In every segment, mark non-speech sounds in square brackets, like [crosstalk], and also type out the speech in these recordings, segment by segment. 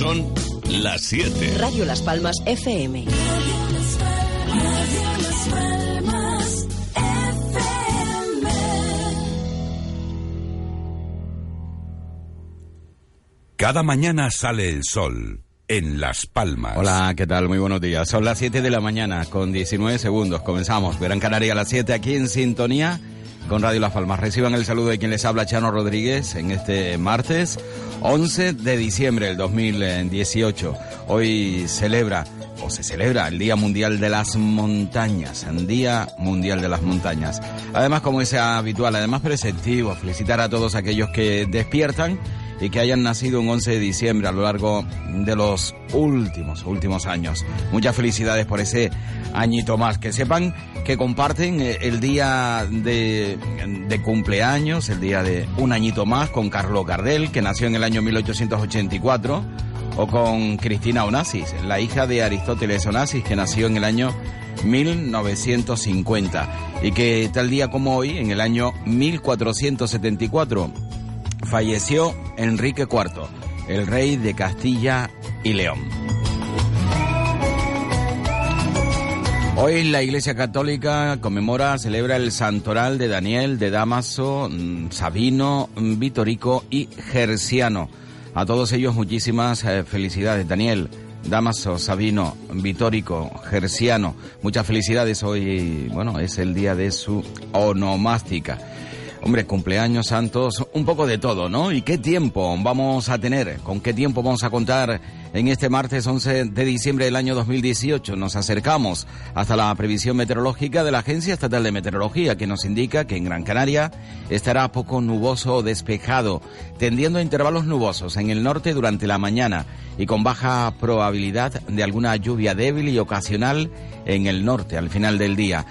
Son las 7. Radio Las Palmas FM. Cada mañana sale el sol en Las Palmas. Hola, ¿qué tal? Muy buenos días. Son las 7 de la mañana con 19 segundos. Comenzamos. Verán Canaria a las 7 aquí en sintonía con Radio Las Palmas. Reciban el saludo de quien les habla, Chano Rodríguez, en este martes 11 de diciembre del 2018. Hoy celebra o se celebra el Día Mundial de las Montañas, el Día Mundial de las Montañas. Además, como es habitual, además preceptivo, felicitar a todos aquellos que despiertan y que hayan nacido un 11 de diciembre a lo largo de los últimos, últimos años. Muchas felicidades por ese añito más. Que sepan que comparten eh, el día de, de cumpleaños, el día de un añito más con Carlos Gardel, que nació en el año 1884 o con Cristina Onassis, la hija de Aristóteles Onassis, que nació en el año 1950 y que tal día como hoy, en el año 1474, falleció Enrique IV, el rey de Castilla y León. Hoy la Iglesia Católica conmemora, celebra el santoral de Daniel, de Damaso, mm, Sabino, mm, Vitorico y Gerciano. A todos ellos muchísimas eh, felicidades. Daniel, Damaso, Sabino, Vitórico, Gerciano, muchas felicidades. Hoy, bueno, es el día de su onomástica. Hombre, cumpleaños santos, un poco de todo, ¿no? ¿Y qué tiempo vamos a tener? ¿Con qué tiempo vamos a contar en este martes 11 de diciembre del año 2018? Nos acercamos hasta la previsión meteorológica de la Agencia Estatal de Meteorología, que nos indica que en Gran Canaria estará poco nuboso o despejado, tendiendo a intervalos nubosos en el norte durante la mañana y con baja probabilidad de alguna lluvia débil y ocasional en el norte al final del día.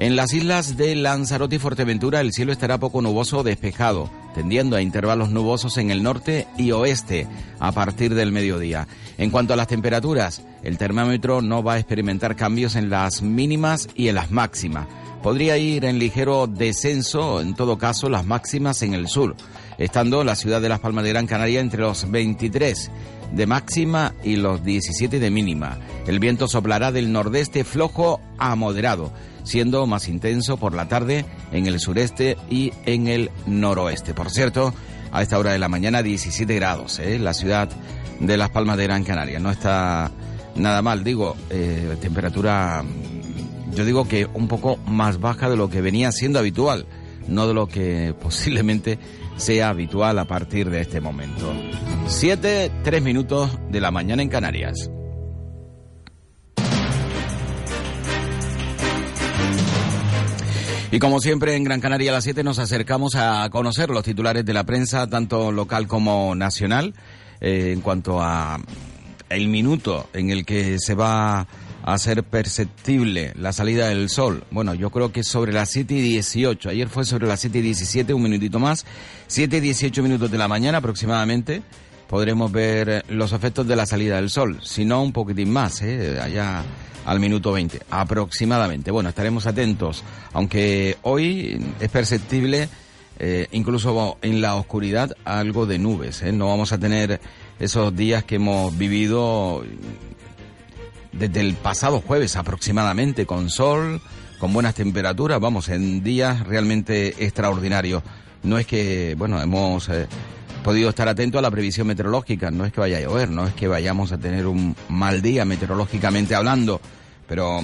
En las islas de Lanzarote y Fuerteventura el cielo estará poco nuboso o despejado, tendiendo a intervalos nubosos en el norte y oeste a partir del mediodía. En cuanto a las temperaturas, el termómetro no va a experimentar cambios en las mínimas y en las máximas. Podría ir en ligero descenso, en todo caso, las máximas en el sur, estando la ciudad de Las Palmas de Gran Canaria entre los 23 de máxima y los 17 de mínima. El viento soplará del nordeste flojo a moderado siendo más intenso por la tarde en el sureste y en el noroeste. Por cierto, a esta hora de la mañana 17 grados, ¿eh? la ciudad de Las Palmas de Gran Canaria. No está nada mal, digo, eh, temperatura, yo digo que un poco más baja de lo que venía siendo habitual, no de lo que [laughs] posiblemente sea habitual a partir de este momento. Siete, tres minutos de la mañana en Canarias. Y como siempre en Gran Canaria a las 7 nos acercamos a conocer los titulares de la prensa, tanto local como nacional, eh, en cuanto a el minuto en el que se va a hacer perceptible la salida del sol. Bueno, yo creo que sobre las 7 y 18. Ayer fue sobre las 7 y 17, un minutito más. 7 y 18 minutos de la mañana aproximadamente podremos ver los efectos de la salida del sol. Si no, un poquitín más, ¿eh? allá al minuto 20, aproximadamente. Bueno, estaremos atentos, aunque hoy es perceptible, eh, incluso en la oscuridad, algo de nubes. ¿eh? No vamos a tener esos días que hemos vivido desde el pasado jueves aproximadamente, con sol, con buenas temperaturas, vamos, en días realmente extraordinarios. No es que, bueno, hemos... Eh, podido estar atentos a la previsión meteorológica. No es que vaya a llover, no es que vayamos a tener un mal día meteorológicamente hablando, pero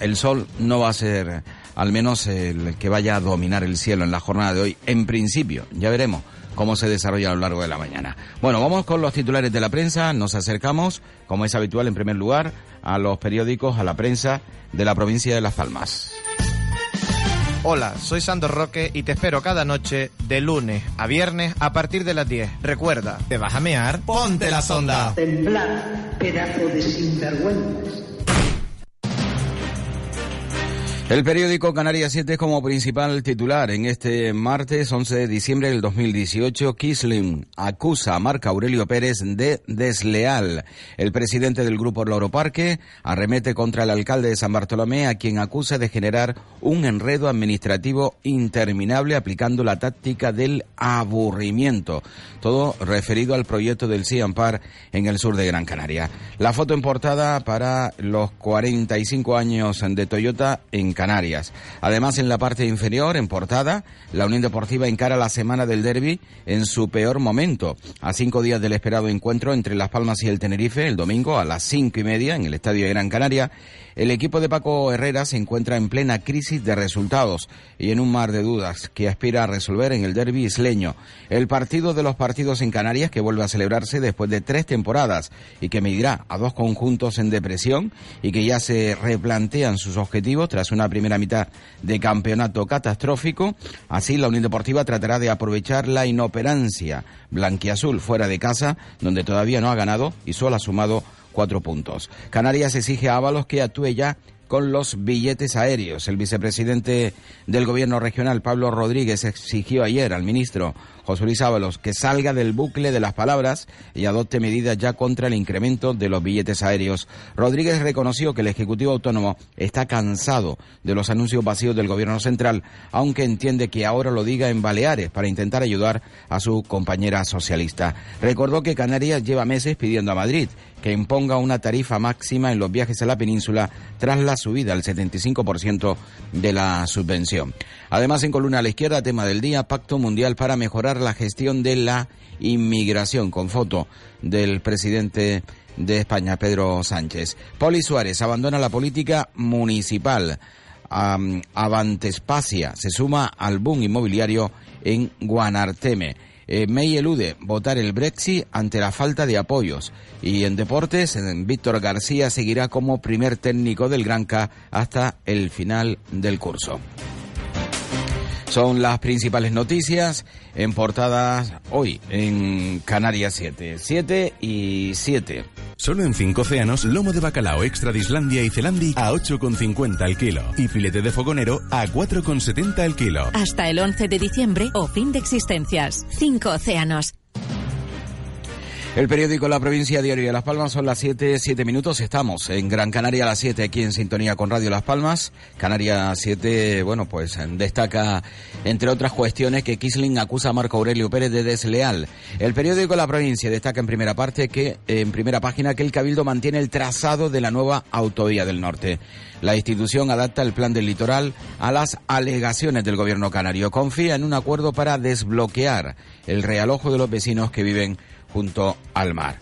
el sol no va a ser al menos el que vaya a dominar el cielo en la jornada de hoy, en principio. Ya veremos cómo se desarrolla a lo largo de la mañana. Bueno, vamos con los titulares de la prensa. Nos acercamos, como es habitual, en primer lugar, a los periódicos, a la prensa de la provincia de Las Palmas. Hola, soy Sandro Roque y te espero cada noche de lunes a viernes a partir de las 10. Recuerda, ¿te vas a mear? ¡Ponte la sonda! Temblad, pedazo de sinvergüenzas. El periódico Canarias 7 como principal titular en este martes 11 de diciembre del 2018. Kisling acusa a Marco Aurelio Pérez de desleal. El presidente del grupo Loro Parque arremete contra el alcalde de San Bartolomé a quien acusa de generar un enredo administrativo interminable aplicando la táctica del aburrimiento. Todo referido al proyecto del CIAMPAR en el sur de Gran Canaria. La foto en portada para los 45 años de Toyota en Canarias. Además, en la parte inferior, en portada, la Unión Deportiva encara la semana del derby en su peor momento. A cinco días del esperado encuentro entre Las Palmas y el Tenerife, el domingo a las cinco y media en el Estadio de Gran Canaria, el equipo de Paco Herrera se encuentra en plena crisis de resultados y en un mar de dudas que aspira a resolver en el derby isleño. El partido de los partidos en Canarias que vuelve a celebrarse después de tres temporadas y que medirá a dos conjuntos en depresión y que ya se replantean sus objetivos tras una primera mitad de campeonato catastrófico. Así, la Unión Deportiva tratará de aprovechar la inoperancia blanquiazul fuera de casa, donde todavía no ha ganado y solo ha sumado cuatro puntos. Canarias exige a Ábalos que actúe ya con los billetes aéreos. El vicepresidente del gobierno regional, Pablo Rodríguez, exigió ayer al ministro José Luis Ábalos que salga del bucle de las palabras y adopte medidas ya contra el incremento de los billetes aéreos. Rodríguez reconoció que el Ejecutivo Autónomo está cansado de los anuncios vacíos del Gobierno central, aunque entiende que ahora lo diga en Baleares para intentar ayudar a su compañera socialista. Recordó que Canarias lleva meses pidiendo a Madrid que imponga una tarifa máxima en los viajes a la península tras la subida al 75% de la subvención. Además, en columna a la izquierda, tema del día, Pacto Mundial para mejorar la gestión de la inmigración, con foto del presidente de España, Pedro Sánchez. Poli Suárez abandona la política municipal. Avantespacia se suma al boom inmobiliario en Guanarteme. Eh, May elude votar el Brexit ante la falta de apoyos. Y en deportes, Víctor García seguirá como primer técnico del Granca hasta el final del curso. Son las principales noticias en portadas hoy en Canarias 7. 7 y 7. Solo en cinco océanos, lomo de bacalao extra de Islandia y Zelandi a 8,50 al kilo. Y filete de fogonero a 4,70 al kilo. Hasta el 11 de diciembre o fin de existencias. Cinco océanos. El periódico La Provincia Diario de Las Palmas son las 7, 7 minutos. Estamos en Gran Canaria a las 7 aquí en sintonía con Radio Las Palmas. Canarias 7, bueno, pues destaca, entre otras cuestiones, que Kisling acusa a Marco Aurelio Pérez de desleal. El periódico La Provincia destaca en primera parte que, en primera página, que el Cabildo mantiene el trazado de la nueva autovía del norte. La institución adapta el plan del litoral a las alegaciones del gobierno canario. Confía en un acuerdo para desbloquear el realojo de los vecinos que viven junto al mar.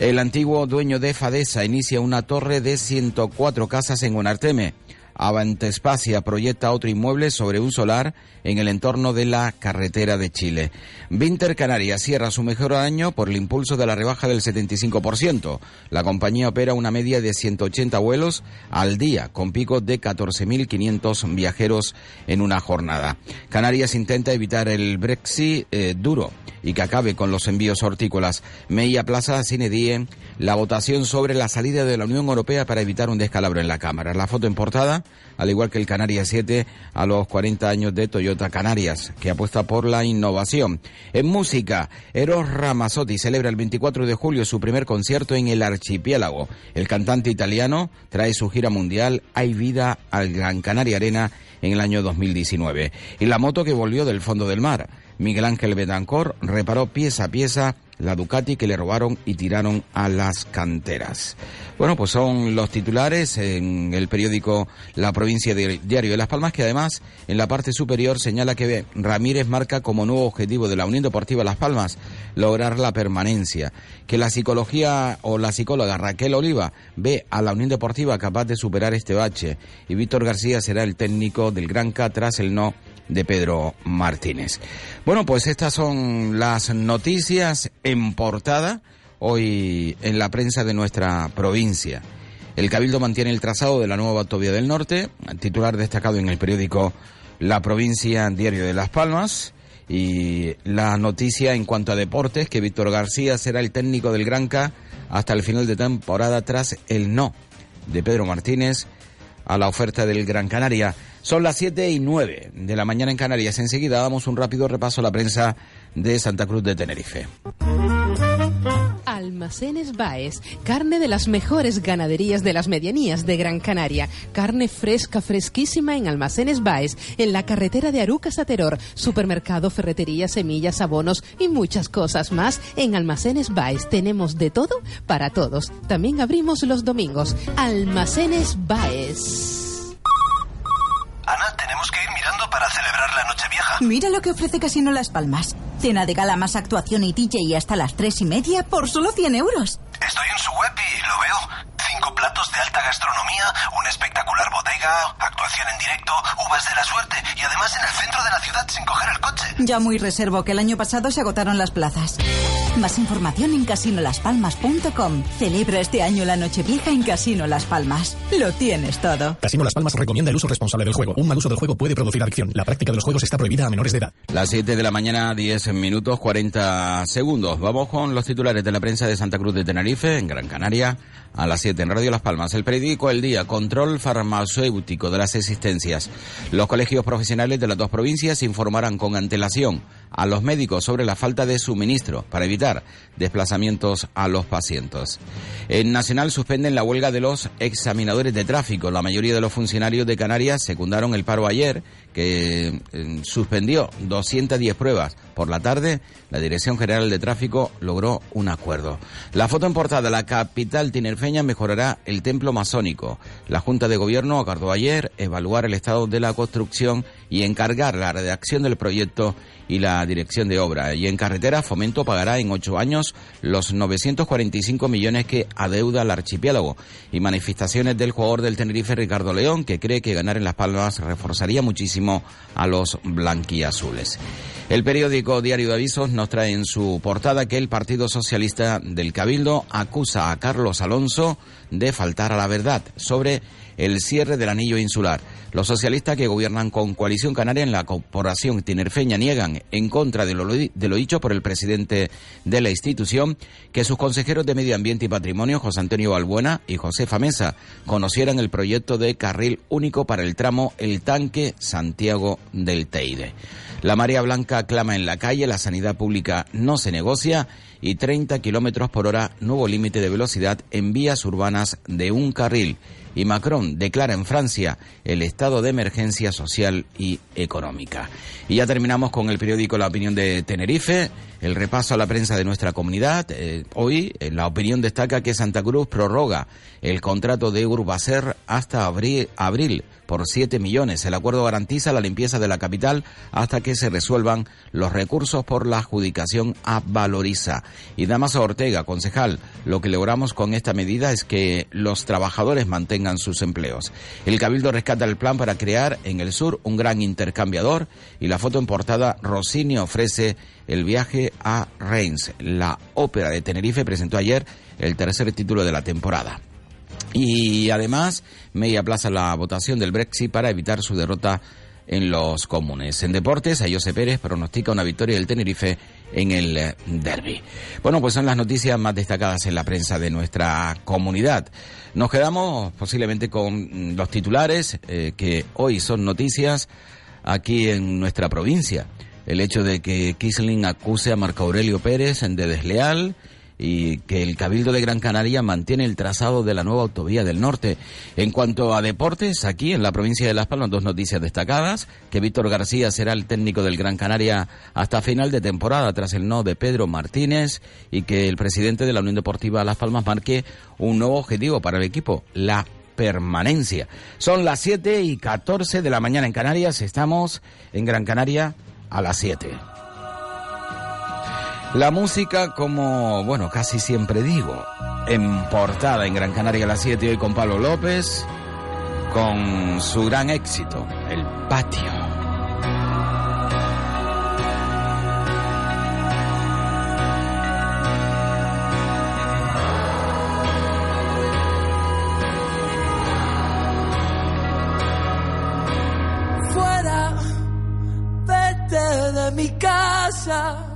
El antiguo dueño de Fadesa inicia una torre de 104 casas en Guanarteme. Avantespacia proyecta otro inmueble sobre un solar en el entorno de la carretera de Chile. Vinter Canarias cierra su mejor año por el impulso de la rebaja del 75%. La compañía opera una media de 180 vuelos al día, con picos de 14.500 viajeros en una jornada. Canarias intenta evitar el Brexit eh, duro y que acabe con los envíos hortícolas. Meia Plaza Cinedie la votación sobre la salida de la Unión Europea para evitar un descalabro en la Cámara. La foto en portada, al igual que el Canarias 7 a los 40 años de Toyota Canarias, que apuesta por la innovación. En música, Eros Ramazzotti celebra el 24 de julio su primer concierto en el archipiélago. El cantante italiano trae su gira mundial Hay vida al Gran Canaria Arena en el año 2019. Y la moto que volvió del fondo del mar. Miguel Ángel Betancourt reparó pieza a pieza la Ducati que le robaron y tiraron a las canteras. Bueno, pues son los titulares en el periódico La Provincia Diario de Las Palmas, que además en la parte superior señala que Ramírez marca como nuevo objetivo de la Unión Deportiva Las Palmas lograr la permanencia, que la psicología o la psicóloga Raquel Oliva ve a la Unión Deportiva capaz de superar este bache y Víctor García será el técnico del Granca tras el no de Pedro Martínez. Bueno, pues estas son las noticias en portada hoy en la prensa de nuestra provincia. El Cabildo mantiene el trazado de la nueva autovía del norte, titular destacado en el periódico La Provincia Diario de Las Palmas. Y la noticia en cuanto a deportes, que Víctor García será el técnico del Granca hasta el final de temporada tras el no de Pedro Martínez a la oferta del Gran Canaria. Son las 7 y 9 de la mañana en Canarias. Enseguida damos un rápido repaso a la prensa de Santa Cruz de Tenerife. Almacenes Baez, carne de las mejores ganaderías de las medianías de Gran Canaria, carne fresca, fresquísima en Almacenes Baez, en la carretera de Arucas a Teror, supermercado, ferretería, semillas, abonos y muchas cosas más. En Almacenes Baez tenemos de todo para todos. También abrimos los domingos. Almacenes Baez. Ana, tenemos que ir mirando para celebrar la Nochevieja. Mira lo que ofrece Casino Las Palmas. Cena de gala más actuación y DJ hasta las tres y media por solo 100 euros. Estoy en su web y lo veo. Cinco platos de alta gastronomía, una espectacular bodega, actuación en directo, uvas de la suerte y además en el centro de la ciudad sin coger el coche. Ya muy reservo que el año pasado se agotaron las plazas. Más información en casinolaspalmas.com. Celebra este año la Nochevieja en Casino Las Palmas. Lo tienes todo. Casino Las Palmas recomienda el uso responsable del juego. Un mal uso del juego puede producir adicción. La práctica de los juegos está prohibida a menores de edad. Las 7 de la mañana, 10 minutos, 40 segundos. Vamos con los titulares de la prensa de Santa Cruz de Tenerife, en Gran Canaria a las 7 en Radio Las Palmas. El periódico El Día, control farmacéutico de las existencias. Los colegios profesionales de las dos provincias informarán con antelación a los médicos sobre la falta de suministro para evitar desplazamientos a los pacientes. En Nacional suspenden la huelga de los examinadores de tráfico. La mayoría de los funcionarios de Canarias secundaron el paro ayer, que eh, suspendió 210 pruebas. Por la tarde, la Dirección General de Tráfico logró un acuerdo. La foto en portada, la capital tinerfeña mejorará el templo masónico. La Junta de Gobierno acordó ayer evaluar el estado de la construcción y encargar la redacción del proyecto y la dirección de obra. Y en carretera, Fomento pagará en ocho años los 945 millones que adeuda al archipiélago. Y manifestaciones del jugador del Tenerife, Ricardo León, que cree que ganar en Las Palmas reforzaría muchísimo a los blanquiazules. El periódico Diario de Avisos nos trae en su portada que el Partido Socialista del Cabildo acusa a Carlos Alonso de faltar a la verdad sobre el cierre del anillo insular. Los socialistas que gobiernan con Coalición Canaria en la corporación tinerfeña niegan, en contra de lo, dicho por el presidente de la institución, que sus consejeros de Medio Ambiente y Patrimonio, José Antonio Balbuena y José Famesa, conocieran el proyecto de carril único para el tramo El Tanque Santiago del Teide. La María Blanca clama en la calle, la sanidad pública no se negocia y 30 kilómetros por hora, nuevo límite de velocidad en vías urbanas de un carril y Macron declara en Francia el estado de emergencia social y económica. Y ya terminamos con el periódico La Opinión de Tenerife, el repaso a la prensa de nuestra comunidad. Eh, hoy eh, la opinión destaca que Santa Cruz prorroga el contrato de Urbacer hasta abril, abril por 7 millones. El acuerdo garantiza la limpieza de la capital hasta que se resuelvan los recursos por la adjudicación a Valoriza. Y Damaso Ortega, concejal, lo que logramos con esta medida es que los trabajadores mantengan sus empleos. El Cabildo rescata el plan para crear en el sur un gran intercambiador y la foto en portada Rossini ofrece el viaje a Reims. La ópera de Tenerife presentó ayer el tercer título de la temporada. Y además, May aplaza la votación del Brexit para evitar su derrota en los comunes. En deportes, Ayose Pérez pronostica una victoria del Tenerife en el eh, derby. Bueno, pues son las noticias más destacadas en la prensa de nuestra comunidad. Nos quedamos posiblemente con los titulares eh, que hoy son noticias aquí en nuestra provincia. El hecho de que Kisling acuse a Marco Aurelio Pérez de desleal y que el Cabildo de Gran Canaria mantiene el trazado de la nueva autovía del norte. En cuanto a deportes, aquí en la provincia de Las Palmas, dos noticias destacadas, que Víctor García será el técnico del Gran Canaria hasta final de temporada tras el no de Pedro Martínez y que el presidente de la Unión Deportiva Las Palmas marque un nuevo objetivo para el equipo, la permanencia. Son las 7 y 14 de la mañana en Canarias, estamos en Gran Canaria a las 7. La música, como, bueno, casi siempre digo, en portada en Gran Canaria a las 7 hoy con Pablo López, con su gran éxito, El Patio. Fuera, vete de mi casa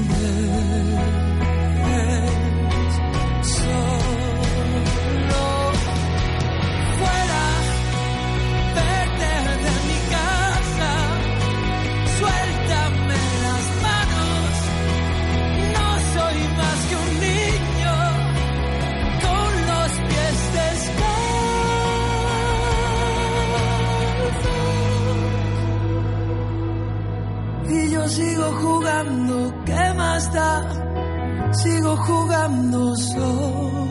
¿qué más da? Sigo jugando solo.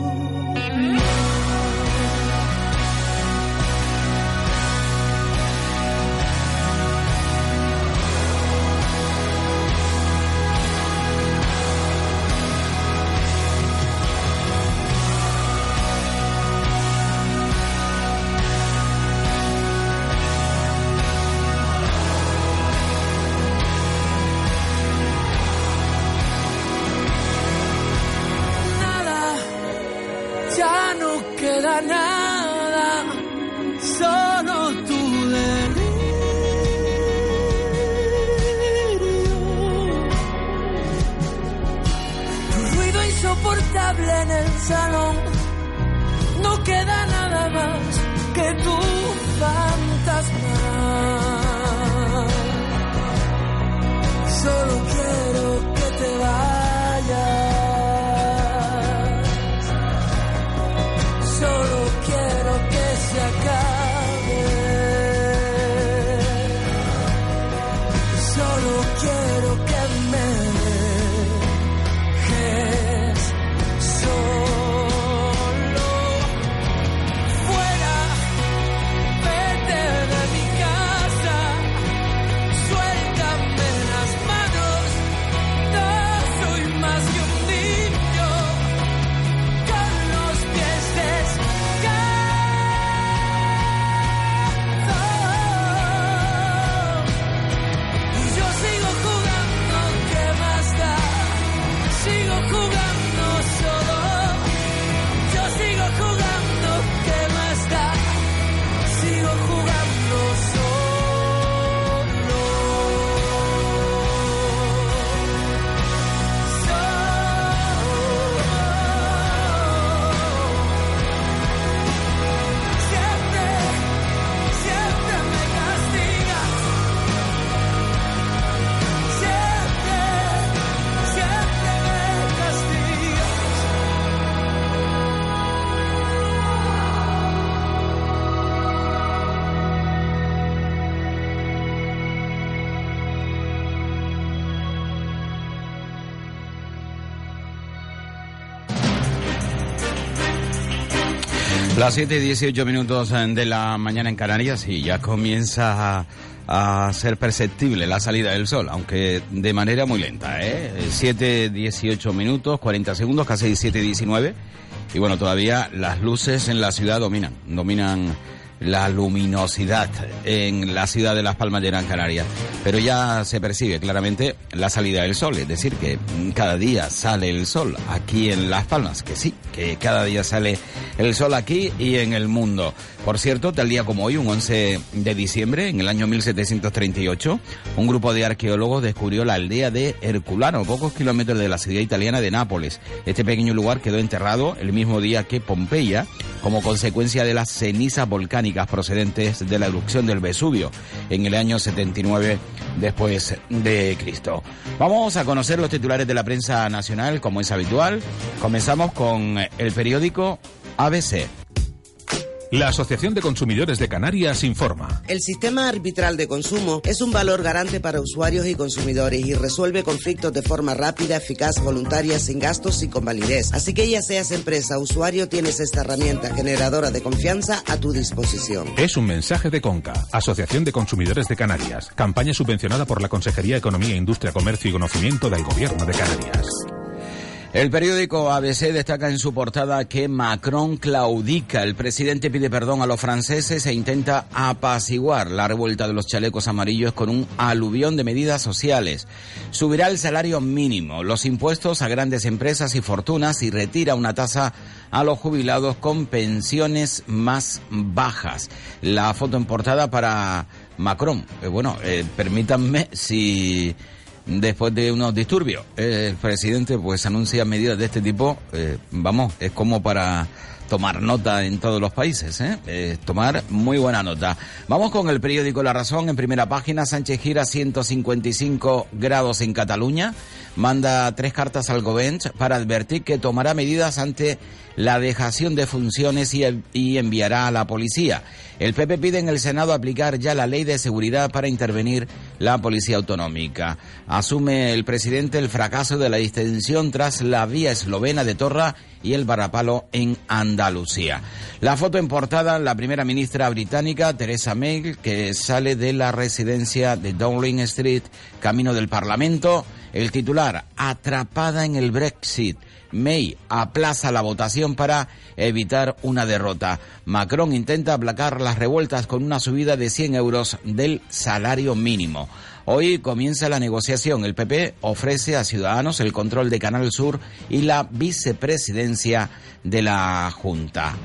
Las 7 y 18 minutos eh, de la mañana en Canarias y ya comienza a, a ser perceptible la salida del sol, aunque de manera muy lenta. ¿eh? 7, 18 minutos, 40 segundos, casi 7, 19. Y bueno, todavía las luces en la ciudad dominan, dominan la luminosidad en la ciudad de Las Palmas de Gran Canaria. Pero ya se percibe claramente la salida del sol, es decir, que cada día sale el sol aquí en Las Palmas, que sí, que cada día sale el sol aquí y en el mundo. Por cierto, tal día como hoy, un 11 de diciembre, en el año 1738, un grupo de arqueólogos descubrió la aldea de Herculano, pocos kilómetros de la ciudad italiana de Nápoles. Este pequeño lugar quedó enterrado el mismo día que Pompeya, como consecuencia de las cenizas volcánicas procedentes de la erupción del Vesubio en el año 79 después de Cristo. Vamos a conocer los titulares de la prensa nacional, como es habitual. Comenzamos con el periódico ABC. La Asociación de Consumidores de Canarias informa. El sistema arbitral de consumo es un valor garante para usuarios y consumidores y resuelve conflictos de forma rápida, eficaz, voluntaria, sin gastos y con validez. Así que ya seas empresa o usuario, tienes esta herramienta generadora de confianza a tu disposición. Es un mensaje de CONCA, Asociación de Consumidores de Canarias, campaña subvencionada por la Consejería de Economía, Industria, Comercio y Conocimiento del Gobierno de Canarias. El periódico ABC destaca en su portada que Macron claudica. El presidente pide perdón a los franceses e intenta apaciguar la revuelta de los chalecos amarillos con un aluvión de medidas sociales. Subirá el salario mínimo, los impuestos a grandes empresas y fortunas y retira una tasa a los jubilados con pensiones más bajas. La foto en portada para Macron. Eh, bueno, eh, permítanme si después de unos disturbios. El presidente pues anuncia medidas de este tipo, eh, vamos, es como para tomar nota en todos los países, ¿eh? tomar muy buena nota. Vamos con el periódico La Razón, en primera página, Sánchez gira 155 grados en Cataluña, manda tres cartas al gobierno para advertir que tomará medidas ante la dejación de funciones y, y, enviará a la policía. El PP pide en el Senado aplicar ya la ley de seguridad para intervenir la policía autonómica. Asume el presidente el fracaso de la distensión tras la vía eslovena de Torra y el varapalo en Andalucía. La foto en portada, la primera ministra británica, Theresa May, que sale de la residencia de Dowling Street, camino del Parlamento. El titular, atrapada en el Brexit. May aplaza la votación para evitar una derrota. Macron intenta aplacar las revueltas con una subida de 100 euros del salario mínimo. Hoy comienza la negociación. El PP ofrece a Ciudadanos el control de Canal Sur y la vicepresidencia de la Junta.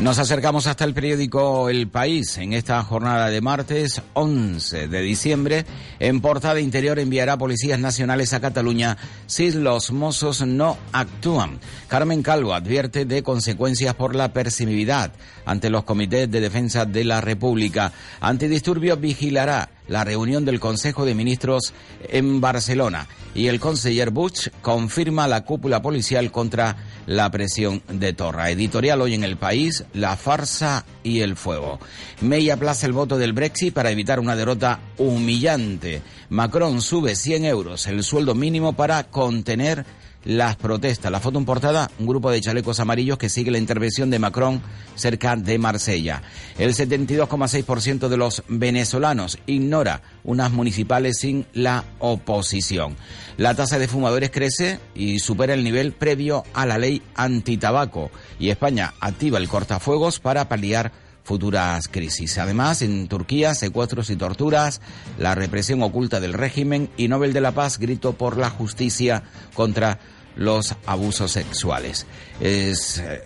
Nos acercamos hasta el periódico El País. En esta jornada de martes 11 de diciembre, en portada interior enviará policías nacionales a Cataluña si los mozos no actúan. Carmen Calvo advierte de consecuencias por la permisividad ante los comités de defensa de la República. Antidisturbios vigilará la reunión del Consejo de Ministros en Barcelona y el conseller Bush confirma la cúpula policial contra la presión de Torra. Editorial hoy en el país, la farsa y el fuego. May aplaza el voto del Brexit para evitar una derrota humillante. Macron sube 100 euros el sueldo mínimo para contener las protestas. La foto en portada, un grupo de chalecos amarillos que sigue la intervención de Macron cerca de Marsella. El 72,6% de los venezolanos ignora unas municipales sin la oposición. La tasa de fumadores crece y supera el nivel previo a la ley antitabaco y España activa el cortafuegos para paliar futuras crisis. Además, en Turquía, secuestros y torturas, la represión oculta del régimen y Nobel de la Paz grito por la justicia contra los abusos sexuales. Es eh,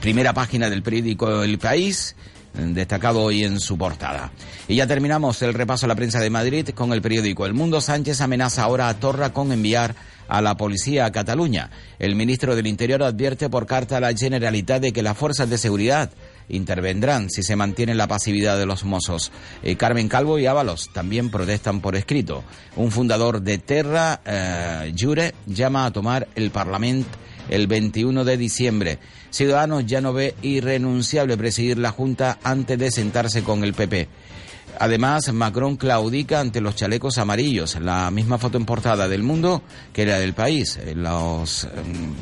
primera página del periódico El País destacado hoy en su portada. Y ya terminamos el repaso a la prensa de Madrid con el periódico El Mundo. Sánchez amenaza ahora a Torra con enviar a la policía a Cataluña. El ministro del Interior advierte por carta a la Generalitat de que las fuerzas de seguridad intervendrán si se mantiene la pasividad de los mozos. Eh, Carmen Calvo y Ábalos también protestan por escrito. Un fundador de Terra, eh, Jure, llama a tomar el Parlamento el 21 de diciembre. Ciudadanos ya no ve irrenunciable presidir la Junta antes de sentarse con el PP. Además, Macron claudica ante los chalecos amarillos, la misma foto en portada del mundo que la del país. Los em,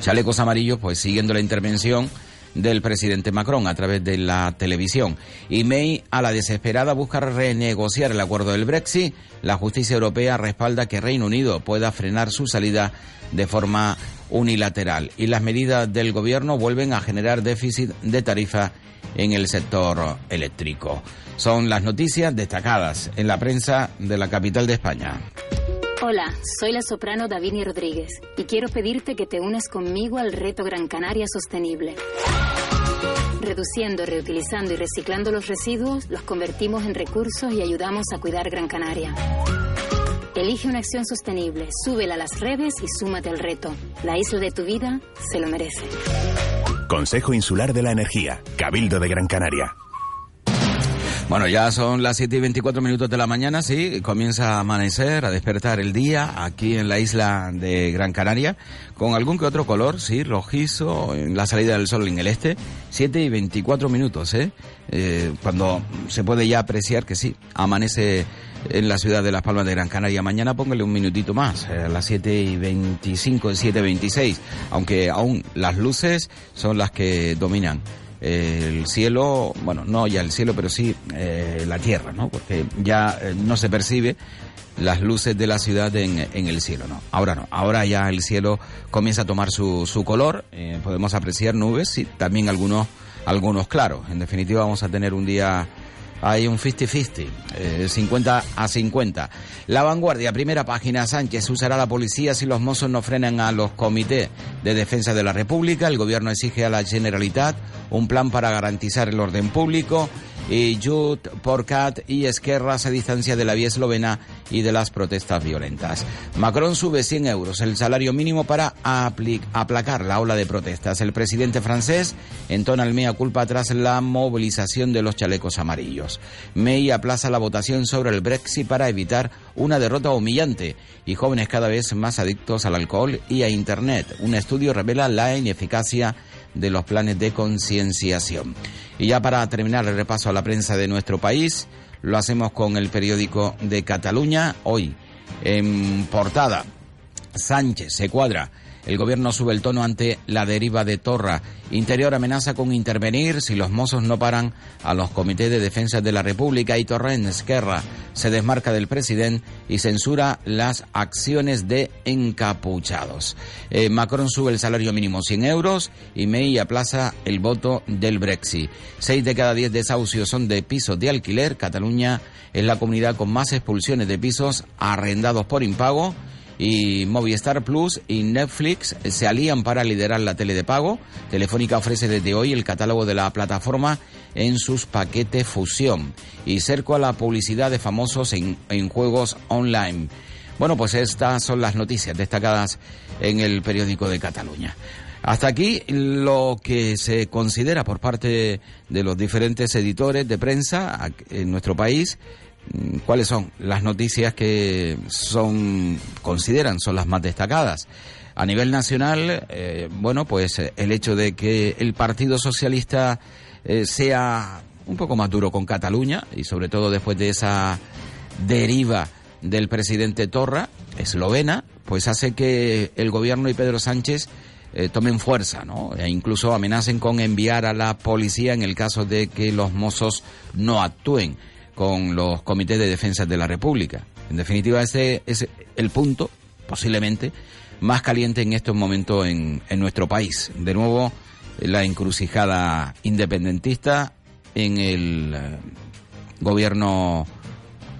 chalecos amarillos, pues siguiendo la intervención del presidente Macron a través de la televisión. Y May, a la desesperada, busca renegociar el acuerdo del Brexit. La justicia europea respalda que Reino Unido pueda frenar su salida de forma unilateral. Y las medidas del gobierno vuelven a generar déficit de tarifa en el sector eléctrico. Son las noticias destacadas en la prensa de la capital de España. Hola, soy la soprano Davini Rodríguez y quiero pedirte que te unas conmigo al reto Gran Canaria Sostenible. Reduciendo, reutilizando y reciclando los residuos, los convertimos en recursos y ayudamos a cuidar Gran Canaria. Elige una acción sostenible, súbela a las redes y súmate al reto. La isla de tu vida se lo merece. Consejo Insular de la Energía, Cabildo de Gran Canaria. Bueno, ya son las 7 y 24 minutos de la mañana, sí, comienza a amanecer, a despertar el día aquí en la isla de Gran Canaria, con algún que otro color, sí, rojizo, en la salida del sol en el este, 7 y 24 minutos, ¿eh? ¿eh? Cuando se puede ya apreciar que sí, amanece en la ciudad de Las Palmas de Gran Canaria. Mañana póngale un minutito más, eh, las 7 y 25, 7 y 26, aunque aún las luces son las que dominan el cielo, bueno, no ya el cielo, pero sí eh, la tierra, ¿no? Porque ya eh, no se percibe las luces de la ciudad en, en, el cielo, ¿no? Ahora no, ahora ya el cielo comienza a tomar su, su color, eh, podemos apreciar nubes y también algunos, algunos claros. En definitiva vamos a tener un día hay un 50-50, 50 eh, a 50. La vanguardia, primera página, Sánchez usará la policía si los mozos no frenan a los comités de defensa de la República. El gobierno exige a la Generalitat un plan para garantizar el orden público y Jut, Porcat y Esquerra se distancia de la vía eslovena y de las protestas violentas. Macron sube 100 euros el salario mínimo para aplacar la ola de protestas. El presidente francés entona el mea culpa tras la movilización de los chalecos amarillos. May aplaza la votación sobre el Brexit para evitar una derrota humillante y jóvenes cada vez más adictos al alcohol y a Internet. Un estudio revela la ineficacia de los planes de concienciación. Y ya para terminar el repaso a la prensa de nuestro país, lo hacemos con el periódico de Cataluña. Hoy, en portada, Sánchez se cuadra el gobierno sube el tono ante la deriva de Torra. Interior amenaza con intervenir si los mozos no paran a los comités de defensa de la República y Torra en Esquerra se desmarca del presidente y censura las acciones de encapuchados. Eh, Macron sube el salario mínimo 100 euros y May aplaza el voto del Brexit. Seis de cada diez desahucios son de pisos de alquiler. Cataluña es la comunidad con más expulsiones de pisos arrendados por impago y Movistar Plus y Netflix se alían para liderar la tele de pago. Telefónica ofrece desde hoy el catálogo de la plataforma en sus paquetes fusión y cerco a la publicidad de famosos en, en juegos online. Bueno, pues estas son las noticias destacadas en el periódico de Cataluña. Hasta aquí lo que se considera por parte de los diferentes editores de prensa en nuestro país cuáles son las noticias que son consideran son las más destacadas. A nivel nacional, eh, bueno, pues eh, el hecho de que el Partido Socialista eh, sea un poco más duro con Cataluña y sobre todo después de esa deriva del presidente Torra, eslovena, pues hace que el gobierno y Pedro Sánchez tomen fuerza, ¿no? E incluso amenacen con enviar a la policía en el caso de que los mozos no actúen con los comités de defensa de la República. En definitiva, ese es el punto, posiblemente, más caliente en estos momentos en, en nuestro país. De nuevo, la encrucijada independentista en el eh, gobierno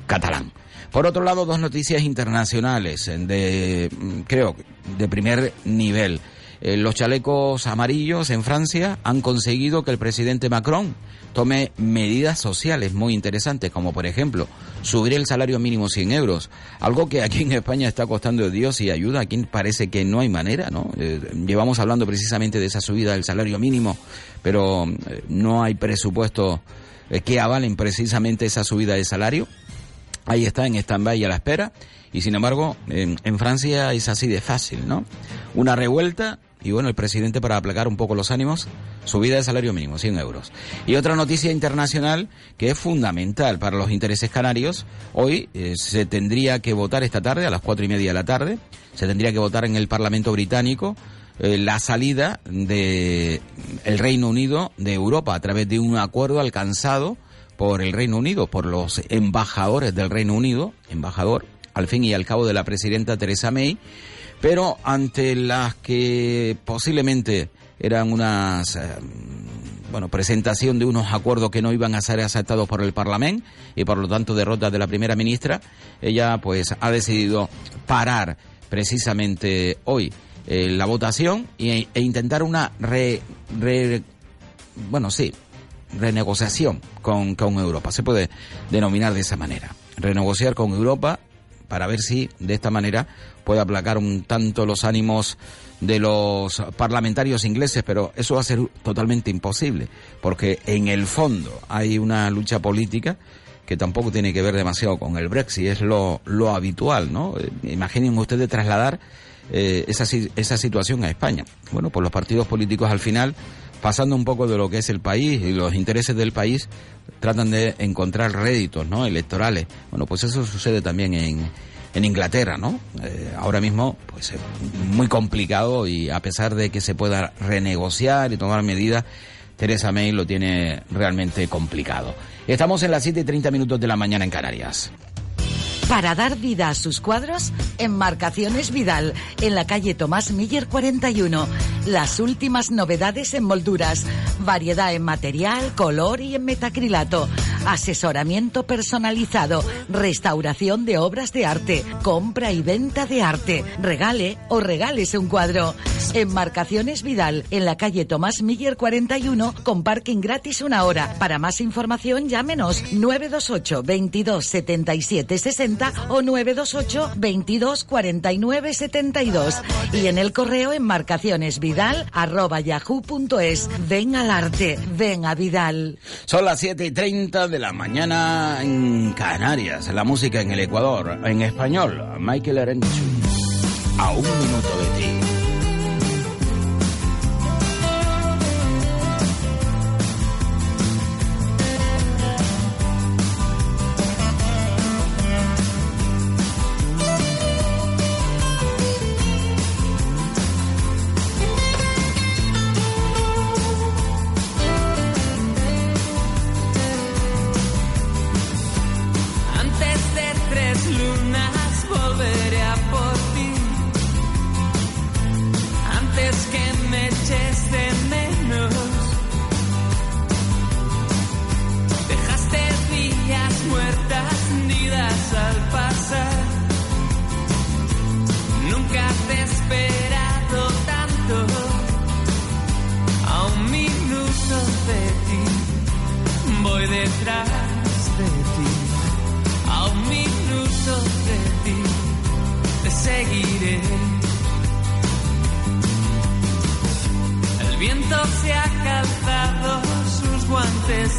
catalán. Por otro lado, dos noticias internacionales de, mm, creo, de primer nivel. Eh, los chalecos amarillos en Francia han conseguido que el presidente Macron tome medidas sociales muy interesantes, como por ejemplo subir el salario mínimo 100 euros, algo que aquí en España está costando Dios y ayuda, aquí parece que no hay manera, ¿no? Eh, llevamos hablando precisamente de esa subida del salario mínimo, pero eh, no hay presupuesto eh, que avalen precisamente esa subida de salario. Ahí está en stand-by a la espera. Y sin embargo, en Francia es así de fácil, ¿no? Una revuelta y bueno, el presidente para aplacar un poco los ánimos, subida de salario mínimo, 100 euros. Y otra noticia internacional que es fundamental para los intereses canarios, hoy eh, se tendría que votar esta tarde, a las cuatro y media de la tarde, se tendría que votar en el Parlamento británico eh, la salida de el Reino Unido de Europa a través de un acuerdo alcanzado por el Reino Unido, por los embajadores del Reino Unido, embajador al fin y al cabo de la presidenta Theresa May, pero ante las que posiblemente eran unas eh, bueno presentación de unos acuerdos que no iban a ser aceptados por el Parlamento y por lo tanto derrota de la primera ministra ella pues ha decidido parar precisamente hoy eh, la votación e, e, intentar una re, bueno sí renegociación con, con Europa. Se puede denominar de esa manera renegociar con Europa para ver si de esta manera puede aplacar un tanto los ánimos de los parlamentarios ingleses, pero eso va a ser totalmente imposible, porque en el fondo hay una lucha política que tampoco tiene que ver demasiado con el Brexit, es lo, lo habitual, ¿no? Eh, imaginen ustedes trasladar eh, esa, esa situación a España. Bueno, pues los partidos políticos al final, pasando un poco de lo que es el país y los intereses del país, tratan de encontrar réditos, ¿no? Electorales. Bueno, pues eso sucede también en, en Inglaterra, ¿no? Eh, ahora mismo, pues es muy complicado y a pesar de que se pueda renegociar y tomar medidas, Teresa May lo tiene realmente complicado. Estamos en las 7 y 30 minutos de la mañana en Canarias. Para dar vida a sus cuadros, Enmarcaciones Vidal, en la calle Tomás Miller 41. Las últimas novedades en molduras, variedad en material, color y en metacrilato, asesoramiento personalizado, restauración de obras de arte, compra y venta de arte, regale o regales un cuadro. Enmarcaciones Vidal, en la calle Tomás Miller 41, con parking gratis una hora. Para más información, llámenos 928 22 77 60 o 928 22 49 72 y en el correo enmarcacionesvidal arroba yahoo.es. Ven al arte, ven a Vidal. Son las 7 y 30 de la mañana en Canarias. La música en el Ecuador, en español, Michael Arenchu. A un minuto de ti.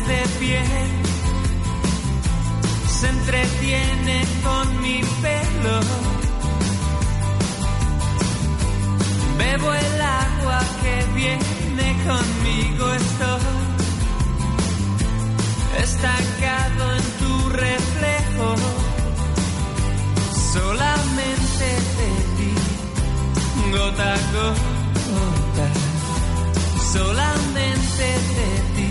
de pie, se entretiene con mi pelo. Bebo el agua que viene conmigo, estoy estancado en tu reflejo. Solamente de ti, gota a gota, solamente de ti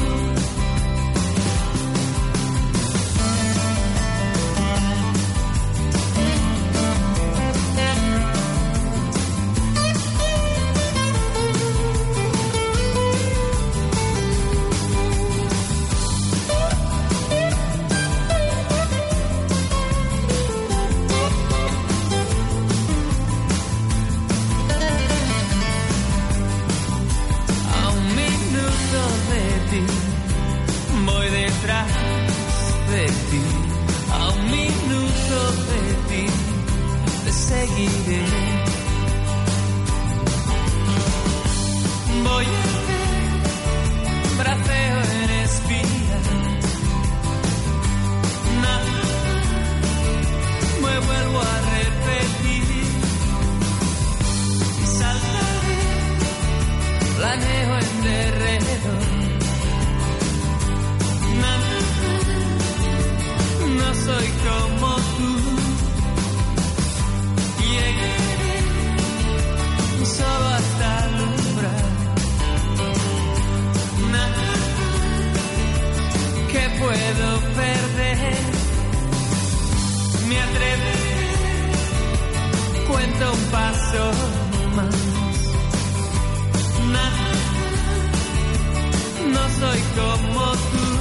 No soy como tú llegué solo hasta lograr nada que puedo perder. Me atrevo, cuento un paso más. Soy como tú.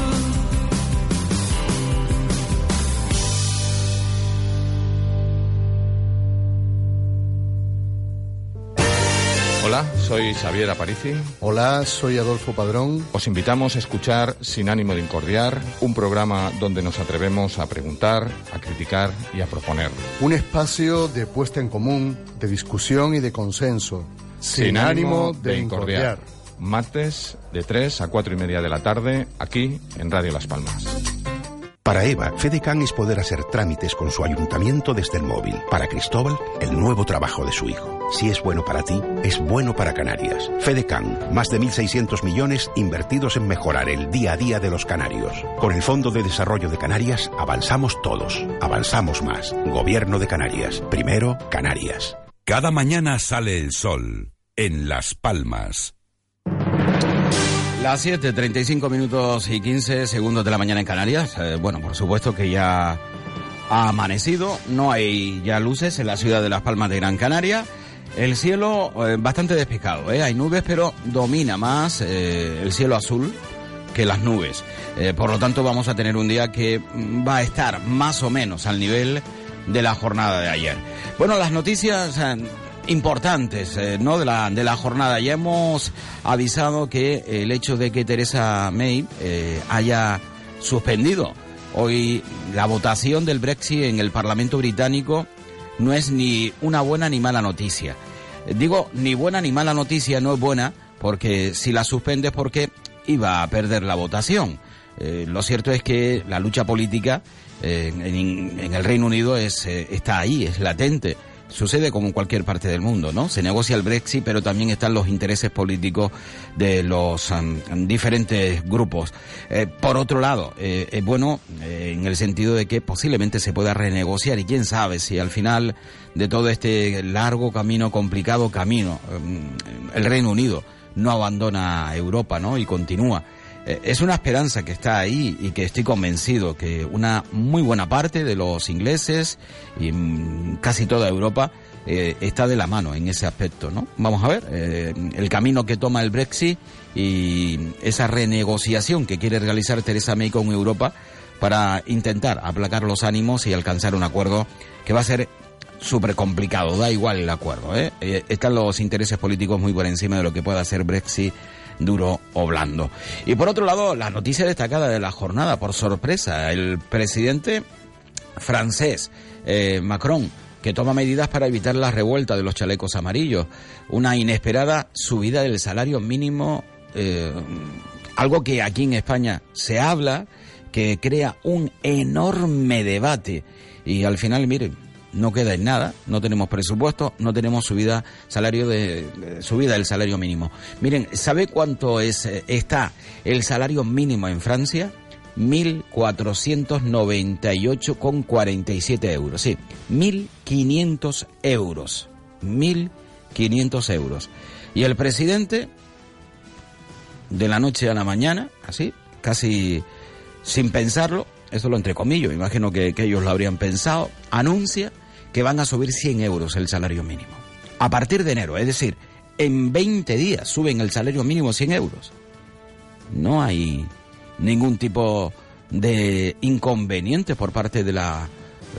Hola, soy Xavier Aparici. Hola, soy Adolfo Padrón. Os invitamos a escuchar Sin ánimo de incordiar, un programa donde nos atrevemos a preguntar, a criticar y a proponer. Un espacio de puesta en común, de discusión y de consenso. Sin, ánimo de, incordiar. Martes de 3 a 4 y media de la tarde, aquí en Radio Las Palmas. Para Eva, FedeCan es poder hacer trámites con su ayuntamiento desde el móvil. Para Cristóbal, el nuevo trabajo de su hijo. Si es bueno para ti, es bueno para Canarias. FedeCan, más de 1.600 millones invertidos en mejorar el día a día de los canarios. Con el Fondo de Desarrollo de Canarias, avanzamos todos. Avanzamos más. Gobierno de Canarias. Primero, Canarias. Cada mañana sale el sol en Las Palmas. Las 7, 35 minutos y 15 segundos de la mañana en Canarias. Eh, bueno, por supuesto que ya ha amanecido, no hay ya luces en la ciudad de Las Palmas de Gran Canaria. El cielo eh, bastante despejado, ¿eh? hay nubes, pero domina más eh, el cielo azul que las nubes. Por lo tanto, vamos a tener un día que mm, va a estar más o menos al nivel de la jornada de ayer. Bueno, las noticias importantes eh, no de la de la jornada ya hemos avisado que el hecho de que Teresa May eh, haya suspendido hoy la votación del Brexit en el Parlamento británico no es ni una buena ni mala noticia. Digo, ni buena ni mala noticia no es buena porque si la suspende es porque iba a perder la votación. Eh, lo cierto es que la lucha política en, en el Reino Unido es, está ahí, es latente. Sucede como en cualquier parte del mundo, ¿no? Se negocia el Brexit, pero también están los intereses políticos de los um, diferentes grupos. Eh, por otro lado, eh, es bueno eh, en el sentido de que posiblemente se pueda renegociar y quién sabe si al final de todo este largo camino, complicado camino, um, el Reino Unido no abandona Europa, ¿no? Y continúa. Eh, Es una esperanza que está ahí y que estoy convencido que una muy buena parte de los ingleses y mm, casi toda Europa eh, está de la mano en ese aspecto, ¿no? Vamos a ver eh, el camino que toma el Brexit y esa renegociación que quiere realizar Theresa May con Europa para intentar aplacar los ánimos y alcanzar un acuerdo que va a ser súper complicado, da igual el acuerdo. Eh, Están los intereses políticos muy por encima de lo que pueda hacer Brexit duro o blando. Y por otro lado, la noticia destacada de la jornada, por sorpresa, el presidente francés, eh, Macron, que toma medidas para evitar la revuelta de los chalecos amarillos, una inesperada subida del salario mínimo, eh, algo que aquí en España se habla, que crea un enorme debate y al final, miren, no queda en nada, no tenemos presupuesto, no tenemos subida salario de, subida del salario mínimo. Miren, ¿sabe cuánto es eh, está el salario mínimo en Francia? 1.498,47 euros. Sí, 1.500 euros. 1.500 euros. Y el presidente, de la noche a la mañana, así, casi sin pensarlo, eso lo entrecomillo, imagino que, que ellos lo habrían pensado, anuncia que van a subir 100 euros el salario mínimo. A partir de enero, es decir, en 20 días suben el salario mínimo 100 euros. No hay ningún tipo de inconveniente por parte de la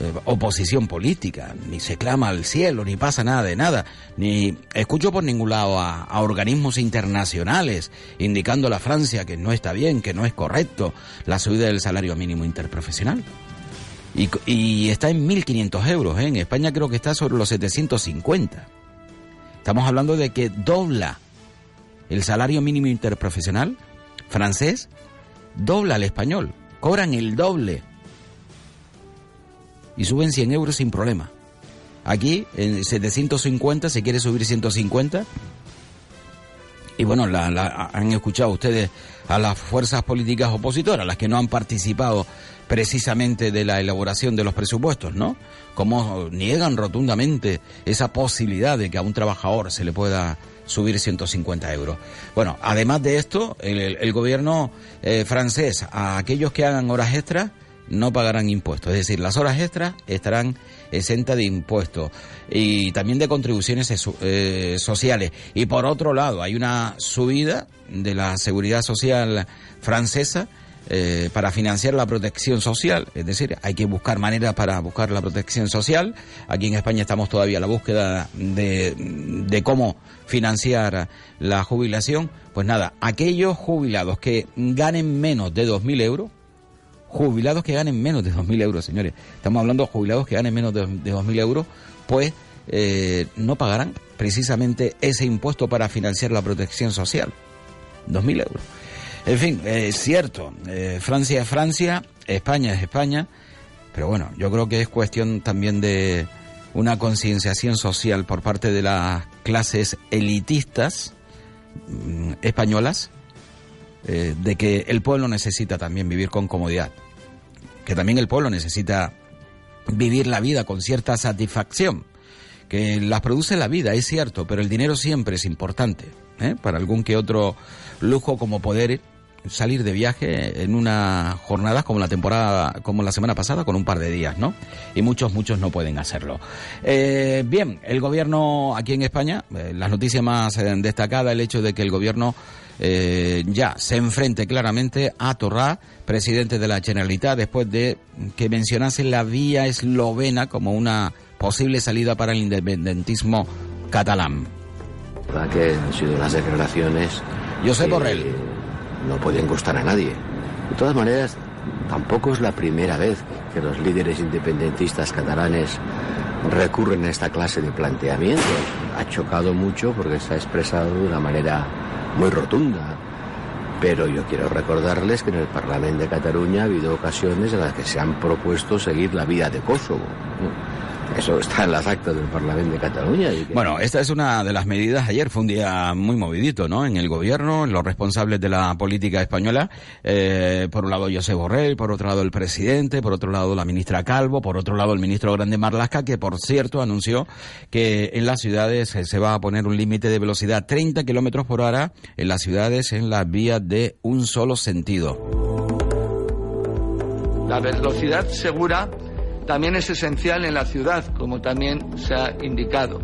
eh, oposición política, ni se clama al cielo, ni pasa nada de nada, ni escucho por ningún lado a, a organismos internacionales indicando a la Francia que no está bien, que no es correcto la subida del salario mínimo interprofesional. Y, está en 1.500 euros, ¿eh? en España creo que está sobre los 750. Estamos hablando de que dobla el salario mínimo interprofesional francés, dobla al español, cobran el doble y suben 100 euros sin problema. Aquí, en 750, se quiere subir 150. Y bueno, la- la- han escuchado ustedes a las fuerzas políticas opositoras, las que no han participado precisamente de la elaboración de los presupuestos, ¿no? Como niegan rotundamente esa posibilidad de que a un trabajador se le pueda subir 150 euros. Bueno, además de esto, el, gobierno eh, francés, a aquellos que hagan horas extras, no pagarán impuestos. Es decir, las horas extras estarán exentas de impuestos y también de contribuciones eh, sociales. Y por otro lado, hay una subida de la seguridad social francesa eh, para financiar la protección social. Es decir, hay que buscar maneras para buscar la protección social. Aquí en España estamos todavía a la búsqueda de, de cómo financiar la jubilación. Pues nada, aquellos jubilados que ganen menos de 2.000 euros, jubilados que ganen menos de 2.000 euros, señores, estamos hablando de jubilados que ganen menos de, de 2.000 euros, pues eh, no pagarán precisamente ese impuesto para financiar la protección social. 2.000 euros. En fin, es cierto, eh, Francia es Francia, España es España, pero bueno, yo creo que es cuestión también de una concienciación social por parte de las clases elitistas mm, españolas eh, de que el pueblo necesita también vivir con comodidad, que también el pueblo necesita vivir la vida con cierta satisfacción, que las produce la vida, es cierto, pero el dinero siempre es importante, ¿eh? para algún que otro lujo como poder salir de viaje en una jornada como la temporada, como la semana pasada, con un par de días, ¿no? Y muchos, muchos no pueden hacerlo. Eh, bien, el gobierno aquí en España, eh, las noticias más eh, destacadas, el hecho de que el gobierno eh, ya se enfrente claramente a Torrá, presidente de la Generalitat, después de que mencionase la vía eslovena como una posible salida para el independentismo catalán. Que han sido las declaraciones. José Borrell no pueden gustar a nadie. De todas maneras, tampoco es la primera vez que los líderes independentistas catalanes recurren a esta clase de planteamientos. Ha chocado mucho porque se ha expresado de una manera muy rotunda. Pero yo quiero recordarles que en el Parlamento de Cataluña ha habido ocasiones en las que se han propuesto seguir la vía de Kosovo. Eso está en las actas del Parlamento de Cataluña. Bueno, esta es una de las medidas. Ayer fue un día muy movidito, ¿no? En el gobierno, en los responsables de la política española. Eh, por un lado José Borrell, por otro lado el presidente, por otro lado la ministra Calvo, por otro lado el ministro Grande Marlasca, que por cierto anunció que en las ciudades se va a poner un límite de velocidad 30 kilómetros por hora en las ciudades en las vías de un solo sentido. La velocidad segura también es esencial en la ciudad, como también se ha indicado.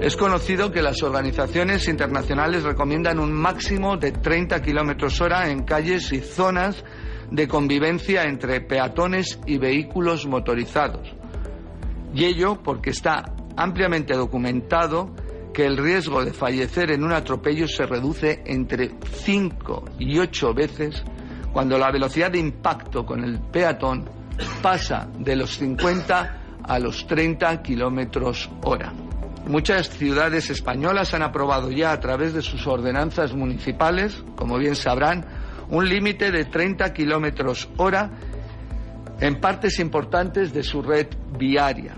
Es conocido que las organizaciones internacionales recomiendan un máximo de 30 kilómetros hora en calles y zonas de convivencia entre peatones y vehículos motorizados. Y ello porque está ampliamente documentado que el riesgo de fallecer en un atropello se reduce entre 5 y 8 veces cuando la velocidad de impacto con el peatón pasa de los 50 a los 30 kilómetros hora. Muchas ciudades españolas han aprobado ya a través de sus ordenanzas municipales, como bien sabrán, un límite de 30 kilómetros hora en partes importantes de su red viaria.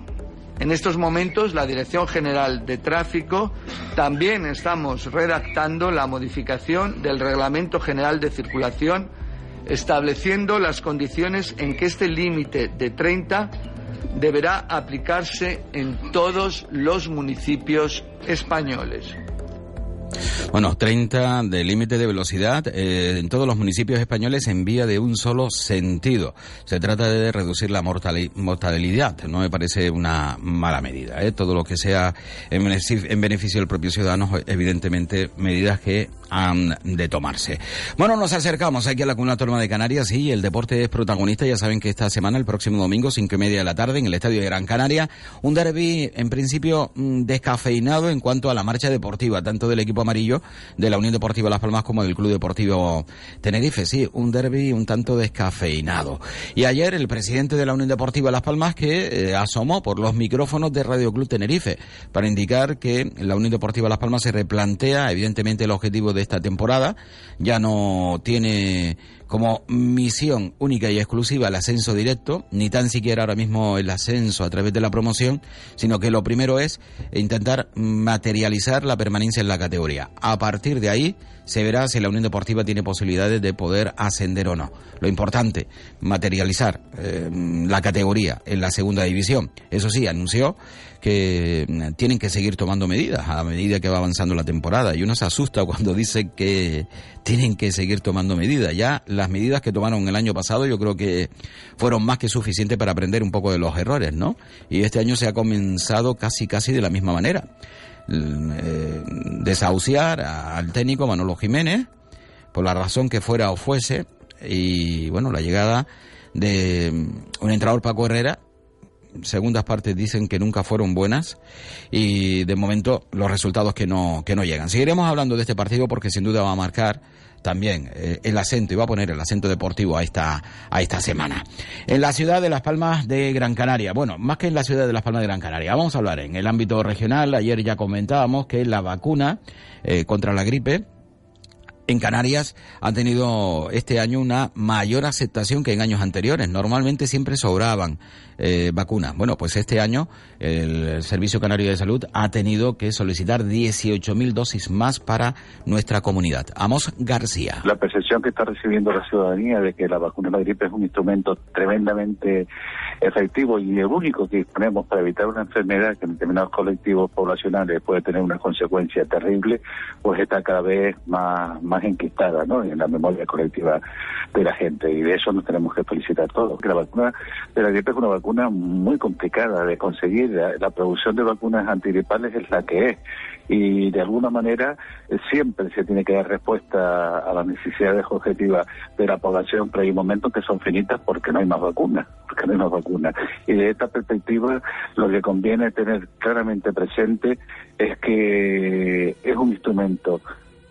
En estos momentos, la Dirección General de Tráfico también estamos redactando la modificación del Reglamento General de Circulación estableciendo las condiciones en que este límite de 30 deberá aplicarse en todos los municipios españoles. Bueno, 30 de límite de velocidad eh, en todos los municipios españoles en vía de un solo sentido. Se trata de reducir la mortalidad. No me parece una mala medida. ¿eh? Todo lo que sea en beneficio, en beneficio del propio ciudadano, evidentemente, medidas que han de tomarse. Bueno, nos acercamos aquí a la Comunidad Autónoma de Canarias y el deporte es protagonista. Ya saben que esta semana, el próximo domingo, cinco y media de la tarde, en el Estadio de Gran Canaria, un derby en principio mm, descafeinado en cuanto a la marcha deportiva, tanto del equipo amarillo de la Unión Deportiva Las Palmas como del Club Deportivo Tenerife. Sí, un derby un tanto descafeinado. Y ayer el presidente de la Unión Deportiva Las Palmas que eh, asomó por los micrófonos de Radio Club Tenerife para indicar que la Unión Deportiva Las Palmas se replantea evidentemente el objetivo de esta temporada. Ya no tiene como misión única y exclusiva el ascenso directo, ni tan siquiera ahora mismo el ascenso a través de la promoción, sino que lo primero es intentar materializar la permanencia en la categoría. A partir de ahí se verá si la Unión Deportiva tiene posibilidades de poder ascender o no. Lo importante, materializar eh, la categoría en la segunda división. Eso sí, anunció que mm, tienen que seguir tomando medidas a medida que va avanzando la temporada. Y uno se asusta cuando dice que tienen que seguir tomando medidas. Ya las medidas que tomaron el año pasado yo creo que fueron más que suficientes para aprender un poco de los errores, ¿no? Y este año se ha comenzado casi casi de la misma manera. Eh, desahuciar al técnico Manolo Jiménez, por la razón que fuera o fuese, y bueno, la llegada de un entrenador Paco Herrera, segundas partes dicen que nunca fueron buenas y de momento los resultados que no, que no llegan. Seguiremos hablando de este partido porque sin duda va a marcar también eh, el acento y va a poner el acento deportivo a esta, a esta semana. En la ciudad de Las Palmas de Gran Canaria, bueno, más que en la ciudad de Las Palmas de Gran Canaria, vamos a hablar en el ámbito regional. Ayer ya comentábamos que la vacuna eh, contra la gripe en Canarias ha tenido este año una mayor aceptación que en años anteriores. Normalmente siempre sobraban eh, vacunas. Bueno, pues este año el Servicio Canario de Salud ha tenido que solicitar 18.000 dosis más para nuestra comunidad. Amos García. La percepción que está recibiendo la ciudadanía de que la vacuna de la gripe es un instrumento tremendamente efectivo y el único que disponemos para evitar una enfermedad que en determinados colectivos poblacionales puede tener una consecuencia terrible, pues está cada vez más, más enquistada ¿no? en la memoria colectiva de la gente y de eso nos tenemos que felicitar todos. Que la vacuna de la gripe es una vacuna muy complicada de conseguir. La, producción de vacunas antigripales es la que es y de alguna manera eh, siempre se tiene que dar respuesta a las necesidades objetivas de la población, pero hay momentos que son finitas porque no hay más vacunas, porque no hay más vacunas. Y de esta perspectiva lo que conviene tener claramente presente es que es un instrumento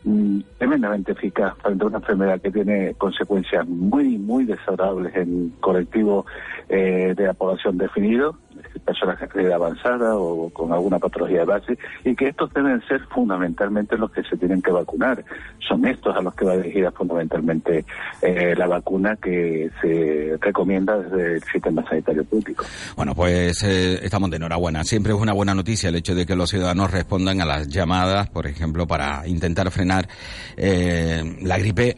Mm, tremendamente eficaz frente a una enfermedad que tiene consecuencias muy, muy desagradables en colectivos eh, de la población definido, personas de edad avanzada o con alguna patología de base, y que estos deben ser fundamentalmente los que se tienen que vacunar. Son estos a los que va dirigida fundamentalmente eh, la vacuna que se recomienda desde el sistema sanitario público. Bueno, pues eh, estamos de enhorabuena. Siempre es una buena noticia el hecho de que los ciudadanos respondan a las llamadas, por ejemplo, para intentar frenar eh, la gripe,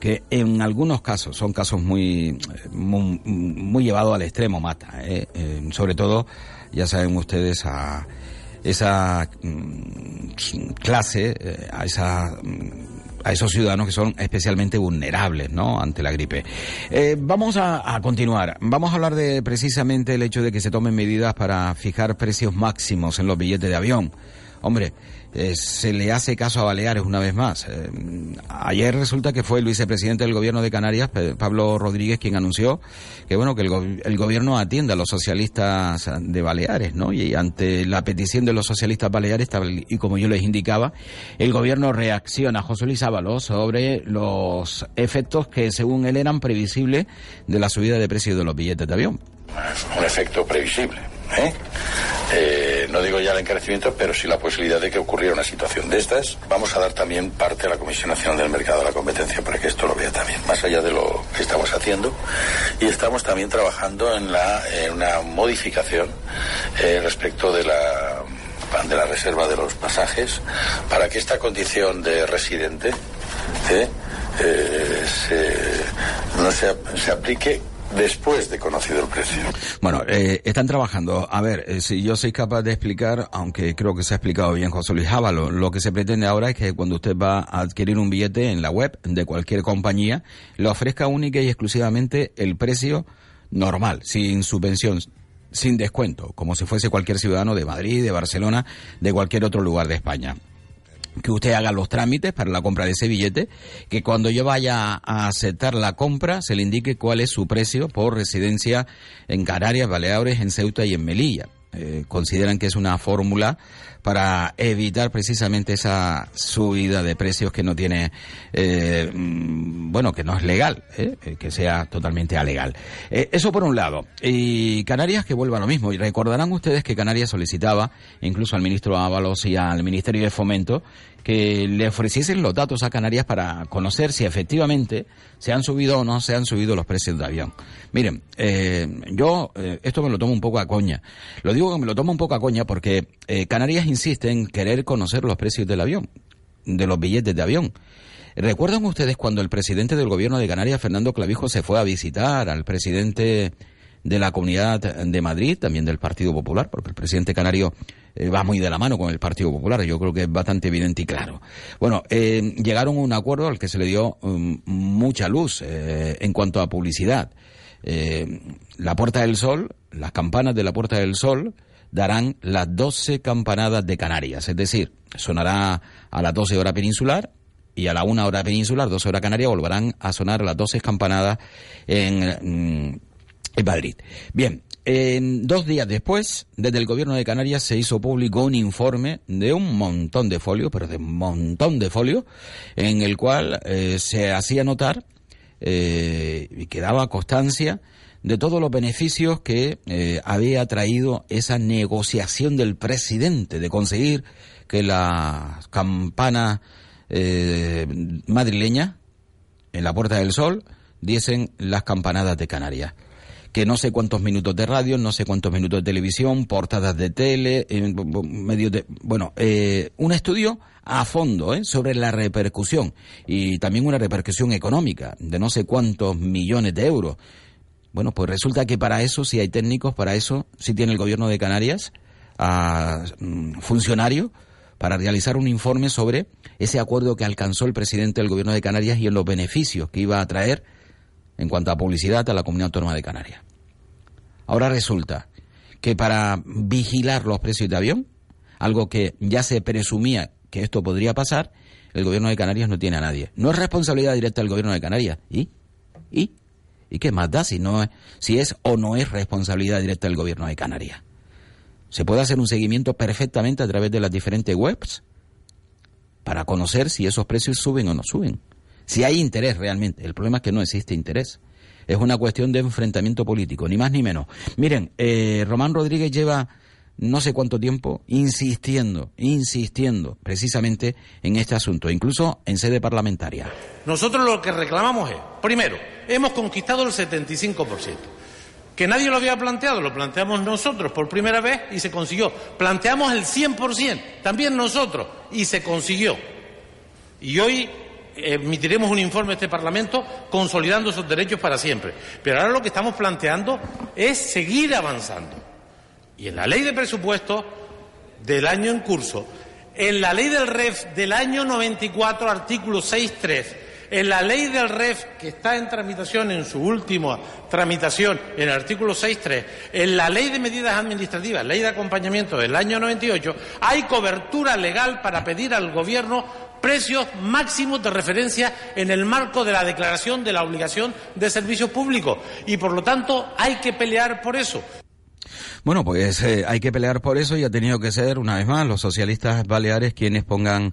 que en algunos casos son casos muy, muy, muy llevados al extremo, mata. sobre todo ya saben ustedes, a esa mm, clase, eh, a esa mm, a esos ciudadanos que son especialmente vulnerables ¿no? ante la gripe. Eh, vamos a, a, continuar. Vamos a hablar de precisamente el hecho de que se tomen medidas para fijar precios máximos en los billetes de avión. Hombre, eh, se le hace caso a Baleares una vez más. Eh, ayer resulta que fue el vicepresidente del gobierno de Canarias, Pablo Rodríguez, quien anunció que bueno que el, gobierno atienda a los socialistas de Baleares, ¿no? Y ante la petición de los socialistas baleares, y como yo les indicaba, el gobierno reacciona, José Luis Ábalos, sobre los efectos que según él eran previsibles de la subida de precios de los billetes de avión. Un efecto previsible. ¿eh? Eh, no digo ya el encarecimiento, pero sí la posibilidad de que ocurriera una situación de estas. Vamos a dar también parte a la Comisión Nacional del Mercado de la Competencia para que esto lo vea también, más allá de lo que estamos haciendo. Y estamos también trabajando en, la, una modificación eh, respecto de la de la reserva de los pasajes para que esta condición de residente se, no se, se aplique después de conocido el precio. Bueno, eh, están trabajando. A ver, eh, si yo soy capaz de explicar, aunque creo que se ha explicado bien José Luis Jávalo, lo que se pretende ahora es que cuando usted va a adquirir un billete en la web de cualquier compañía, le ofrezca única y exclusivamente el precio normal, sin subvención sin descuento, como si fuese cualquier ciudadano de Madrid, de Barcelona, de cualquier otro lugar de España que usted haga los trámites para la compra de ese billete, que cuando yo vaya a aceptar la compra se le indique cuál es su precio por residencia en Canarias, Baleares, en Ceuta y en Melilla. Eh, consideran que es una fórmula para evitar precisamente esa subida de precios que no tiene, eh, mm, bueno, que no es legal, ¿eh? que sea totalmente alegal. eso por un lado. Y Canarias que vuelva a lo mismo. Y recordarán ustedes que Canarias solicitaba, incluso al ministro Ábalos y al Ministerio de Fomento, que le ofreciesen los datos a Canarias para conocer si efectivamente se han subido o no se han subido los precios de avión. Miren, eh, yo eh, esto me lo tomo un poco a coña. Lo digo que me lo tomo un poco a coña porque eh, Canarias insiste en querer conocer los precios del avión. de los billetes de avión. ¿Recuerdan ustedes cuando el presidente del gobierno de Canarias, Fernando Clavijo, se fue a visitar al presidente de la Comunidad de Madrid, también del Partido Popular, porque el presidente canario eh, va muy de la mano con el Partido Popular, yo creo que es bastante evidente y claro. Bueno, eh, llegaron a un acuerdo al que se le dio um, mucha luz eh, en cuanto a publicidad. la Puerta del Sol, las campanas de la Puerta del Sol, darán las 12 campanadas de Canarias, es decir, sonará a las 12 horas peninsular y a la 1 hora peninsular, 12 horas canaria, volverán a sonar las 12 campanadas en, mm, en Madrid. Bien, dos días después, desde el gobierno de Canarias se hizo público un informe de un montón de folios, pero de un montón de folios, en el cual eh, se hacía notar eh, y quedaba constancia de todos los beneficios que eh, había traído esa negociación del presidente de conseguir que la campana madrileña en la Puerta del Sol diesen las campanadas de Canarias que no sé cuántos minutos de radio, no sé cuántos minutos de televisión, portadas de tele, medios de... Bueno, eh, un estudio a fondo ¿eh? sobre la repercusión y también una repercusión económica de no sé cuántos millones de euros. Bueno, pues resulta que para eso sí hay técnicos, para eso sí tiene el gobierno de Canarias a mm, funcionarios para realizar un informe sobre ese acuerdo que alcanzó el presidente del gobierno de Canarias y en los beneficios que iba a traer en cuanto a publicidad a la Comunidad Autónoma de Canarias. Ahora resulta que para vigilar los precios de avión, algo que ya se presumía que esto podría pasar, el gobierno de Canarias no tiene a nadie. No es responsabilidad directa del gobierno de Canarias. ¿Y? ¿Y? ¿Y qué más da si, no es, si es o no es responsabilidad directa del gobierno de Canarias? Se puede hacer un seguimiento perfectamente a través de las diferentes webs para conocer si esos precios suben o no suben. Si hay interés realmente. El problema es que no existe interés. Es una cuestión de enfrentamiento político, ni más ni menos. Miren, eh, Román Rodríguez lleva no sé cuánto tiempo insistiendo, insistiendo precisamente en este asunto, incluso en sede parlamentaria. Nosotros lo que reclamamos es, primero, hemos conquistado el 75%. Que nadie lo había planteado, lo planteamos nosotros por primera vez y se consiguió. Planteamos el 100%, también nosotros, y se consiguió. Y hoy emitiremos un informe a este Parlamento consolidando esos derechos para siempre. Pero ahora lo que estamos planteando es seguir avanzando. Y en la ley de presupuestos del año en curso, en la ley del REF del año 94, artículo 6.3, en la ley del REF que está en tramitación, en su última tramitación, en el artículo 6.3, en la ley de medidas administrativas, ley de acompañamiento del año 98, hay cobertura legal para pedir al Gobierno precios máximos de referencia en el marco de la declaración de la obligación de servicio público y por lo tanto hay que pelear por eso. Bueno, pues eh, hay que pelear por eso y ha tenido que ser, una vez más, los socialistas baleares quienes pongan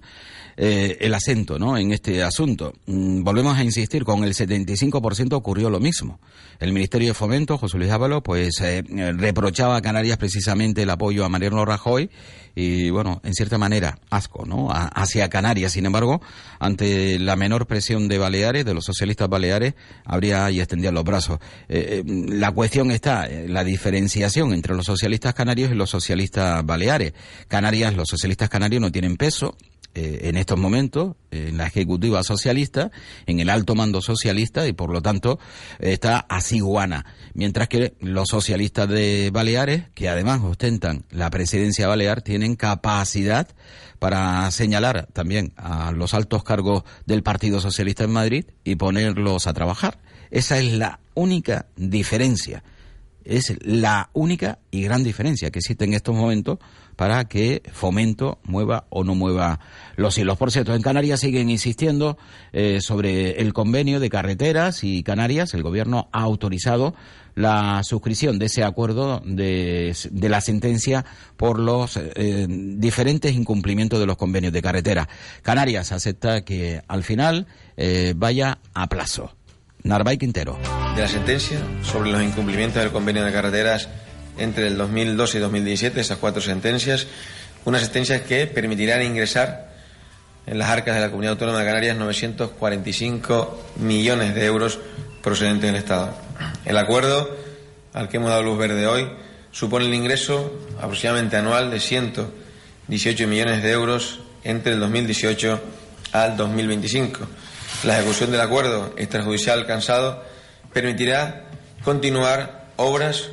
eh, el acento ¿no? en este asunto. Mm, volvemos a insistir, con el 75% ocurrió lo mismo. El Ministerio de Fomento, José Luis Ábalos, pues eh, reprochaba a Canarias precisamente el apoyo a Mariano Rajoy y, bueno, en cierta manera, asco, ¿no? hacia Canarias. Sin embargo, ante la menor presión de Baleares, de los socialistas baleares, habría y extendía los brazos. Eh, la cuestión está, la diferenciación entre los socialistas canarios y los socialistas baleares. Canarias, los socialistas canarios no tienen peso, eh, en estos momentos en la ejecutiva socialista, en el alto mando socialista y por lo tanto está asiguana. Mientras que los socialistas de Baleares, que además ostentan la presidencia balear, tienen capacidad para señalar también a los altos cargos del Partido Socialista en Madrid y ponerlos a trabajar. Esa es la única diferencia. Es la única y gran diferencia que existe en estos momentos para que Fomento mueva o no mueva los hilos. Por cierto, en Canarias siguen insistiendo eh, sobre el convenio de carreteras y Canarias, el gobierno ha autorizado la suscripción de ese acuerdo de, la sentencia por los eh, diferentes incumplimientos de los convenios de carretera. Canarias acepta que al final eh, vaya a plazo. Narvay Quintero. De la sentencia sobre los incumplimientos del convenio de carreteras entre el 2002 y 2017, esas cuatro sentencias, unas sentencias que permitirán ingresar en las arcas de la Comunidad Autónoma de Canarias 945 millones de euros procedentes del Estado. El acuerdo al que hemos dado luz verde hoy supone el ingreso aproximadamente anual de 118 millones de euros entre el 2018 al 2025. La ejecución del acuerdo extrajudicial alcanzado permitirá continuar obras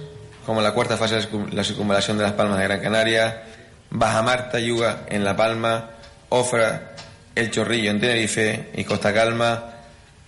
como la cuarta fase de la circunvalación de las Palmas de Gran Canaria, Baja Marta, Yuga en La Palma, Ofra, El Chorrillo en Tenerife y Costa Calma,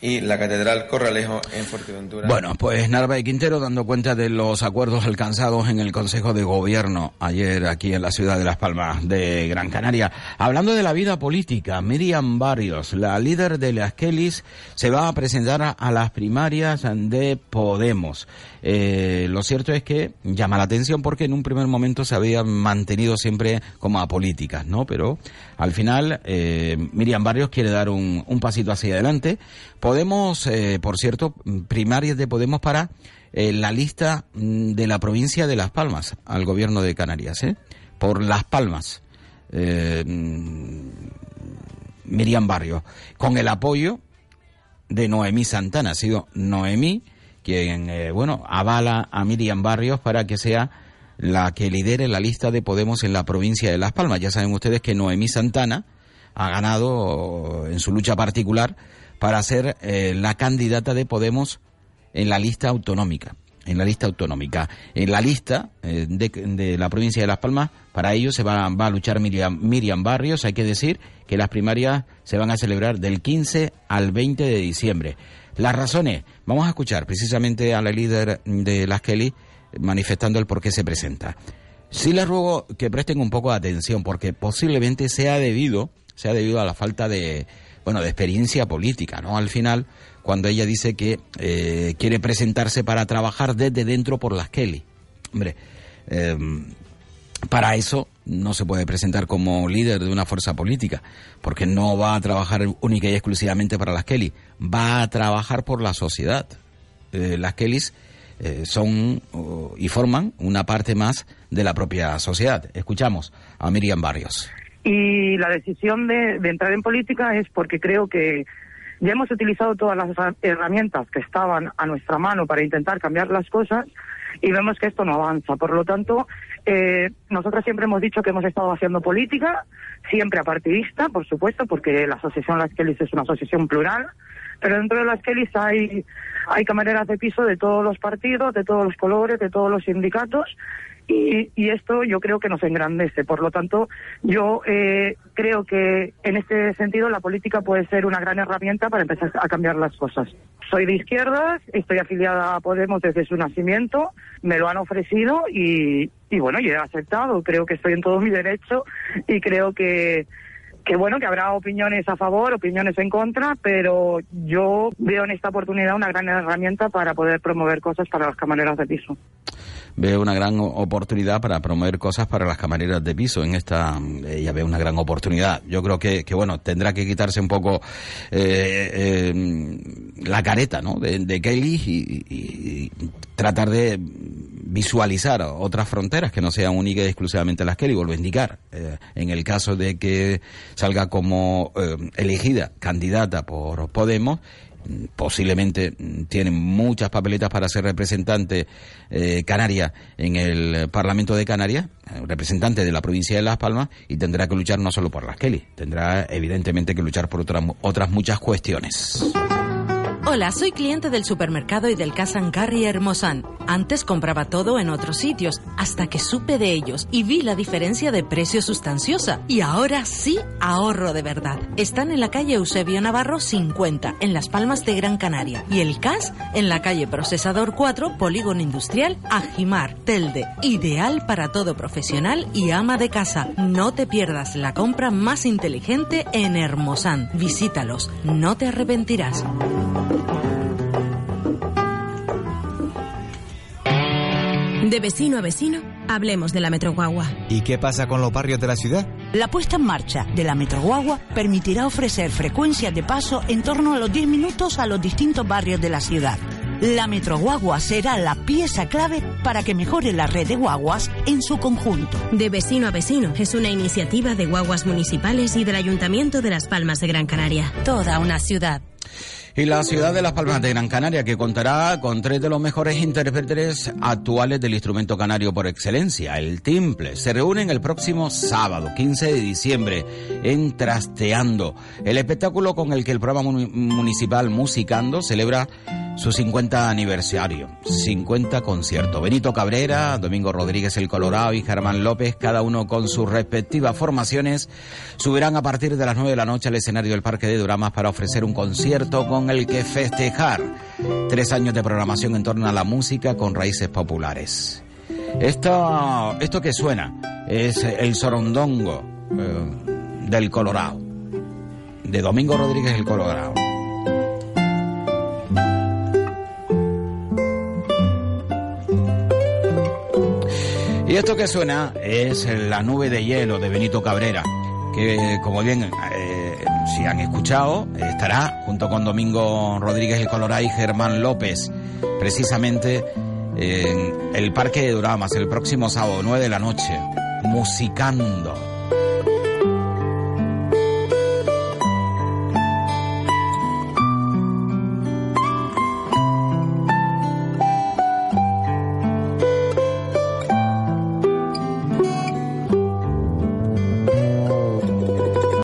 y la Catedral Corralejo en Fuerteventura. Bueno, pues Narva y Quintero dando cuenta de los acuerdos alcanzados en el Consejo de Gobierno ayer aquí en la ciudad de Las Palmas de Gran Canaria. Hablando de la vida política, Miriam Barrios, la líder de las Kellys, se va a presentar a, las primarias de Podemos. Eh, lo cierto es que llama la atención porque en un primer momento se había mantenido siempre como a políticas, ¿no? Pero al final eh, Miriam Barrios quiere dar un, un pasito hacia adelante. Podemos, eh, por cierto, primarias de Podemos para eh, la lista mm, de la provincia de Las Palmas al gobierno de Canarias, ¿eh? Por Las Palmas. Eh, mm, Miriam Barrio, con el apoyo de Noemí Santana. Ha sido Noemí quien, eh, bueno, avala a Miriam Barrios para que sea la que lidere la lista de Podemos en la provincia de Las Palmas. Ya saben ustedes que Noemí Santana ha ganado en su lucha particular para ser eh, la candidata de Podemos en la lista autonómica. En la lista autonómica. En la lista eh, de, la provincia de Las Palmas, para ello se va, va a luchar Miriam, Barrios. Hay que decir que las primarias se van a celebrar del 15 al 20 de diciembre. Las razones, vamos a escuchar precisamente a la líder de las Kelly manifestando el por qué se presenta. Sí les ruego que presten un poco de atención porque posiblemente sea debido, sea debido a la falta de, bueno, de experiencia política, ¿no? Al final, cuando ella dice que eh, quiere presentarse para trabajar desde dentro por las Kelly. Hombre, eh, para eso no se puede presentar como líder de una fuerza política, porque no va a trabajar única y exclusivamente para las Kelly, va a trabajar por la sociedad. Eh, las Kellys eh, son uh, y forman una parte más de la propia sociedad. Escuchamos a Miriam Barrios. Y la decisión de, de, entrar en política es porque creo que ya hemos utilizado todas las herramientas que estaban a nuestra mano para intentar cambiar las cosas y vemos que esto no avanza. Por lo tanto, eh, nosotros siempre hemos dicho que hemos estado haciendo política, siempre apartidista, por supuesto, porque la asociación Las Kellys es una asociación plural, pero dentro de las Kellys hay, hay camareras de piso de todos los partidos, de todos los colores, de todos los sindicatos, y, y, esto yo creo que nos engrandece. Por lo tanto, yo eh, creo que en este sentido la política puede ser una gran herramienta para empezar a cambiar las cosas. Soy de izquierdas, estoy afiliada a Podemos desde su nacimiento, me lo han ofrecido y, y bueno, yo he aceptado. Creo que estoy en todo mi derecho y creo que que bueno, que habrá opiniones a favor, opiniones en contra, pero yo veo en esta oportunidad una gran herramienta para poder promover cosas para las camareras de piso. Veo una gran oportunidad para promover cosas para las camareras de piso. En esta, ella ve una gran oportunidad. Yo creo que, que bueno, tendrá que quitarse un poco eh, eh, la careta, ¿no? De, de Kelly y tratar de visualizar otras fronteras que no sean únicas y exclusivamente las Kelly, vuelvo a indicar, eh, en el caso de que salga como eh, elegida candidata por Podemos, posiblemente tiene muchas papeletas para ser representante eh, canaria en el Parlamento de Canarias, representante de la provincia de Las Palmas, y tendrá que luchar no solo por las Kelly, tendrá evidentemente que luchar por otras, otras muchas cuestiones. Hola, soy cliente del supermercado y del Casan Carry Hermosan. Antes compraba todo en otros sitios, hasta que supe de ellos y vi la diferencia de precio sustanciosa. Y ahora sí ahorro de verdad. Están en la calle Eusebio Navarro 50, en Las Palmas de Gran Canaria. Y el CAS en la calle Procesador 4, Polígono Industrial, Ajimar, Telde. Ideal para todo profesional y ama de casa. No te pierdas la compra más inteligente en Hermosan. Visítalos, no te arrepentirás. De vecino a vecino, hablemos de la Metroguagua. ¿Y qué pasa con los barrios de la ciudad? La puesta en marcha de la Metroguagua permitirá ofrecer frecuencias de paso en torno a los 10 minutos a los distintos barrios de la ciudad. La Metroguagua será la pieza clave para que mejore la red de guaguas en su conjunto. De vecino a vecino es una iniciativa de guaguas municipales y del Ayuntamiento de Las Palmas de Gran Canaria. Toda una ciudad. Y la ciudad de Las Palmas de Gran Canaria, que contará con tres de los mejores intérpretes actuales del instrumento canario por excelencia, el timple. Se reúnen el próximo sábado, 15 de diciembre, en Trasteando, el espectáculo con el que el programa municipal Musicando celebra su 50 aniversario, 50 conciertos. Benito Cabrera, Domingo Rodríguez el Colorado y Germán López, cada uno con sus respectivas formaciones, subirán a partir de las 9 de la noche al escenario del Parque de Duramas para ofrecer un concierto con el que festejar tres años de programación en torno a la música con raíces populares. Esto, esto que suena es el sorondongo eh, del Colorado, de Domingo Rodríguez el Colorado. Y esto que suena es La nube de hielo de Benito Cabrera, que como bien eh, si han escuchado, estará junto con Domingo Rodríguez y Germán López, precisamente en el Parque de Duramas el próximo sábado, 9 de la noche, musicando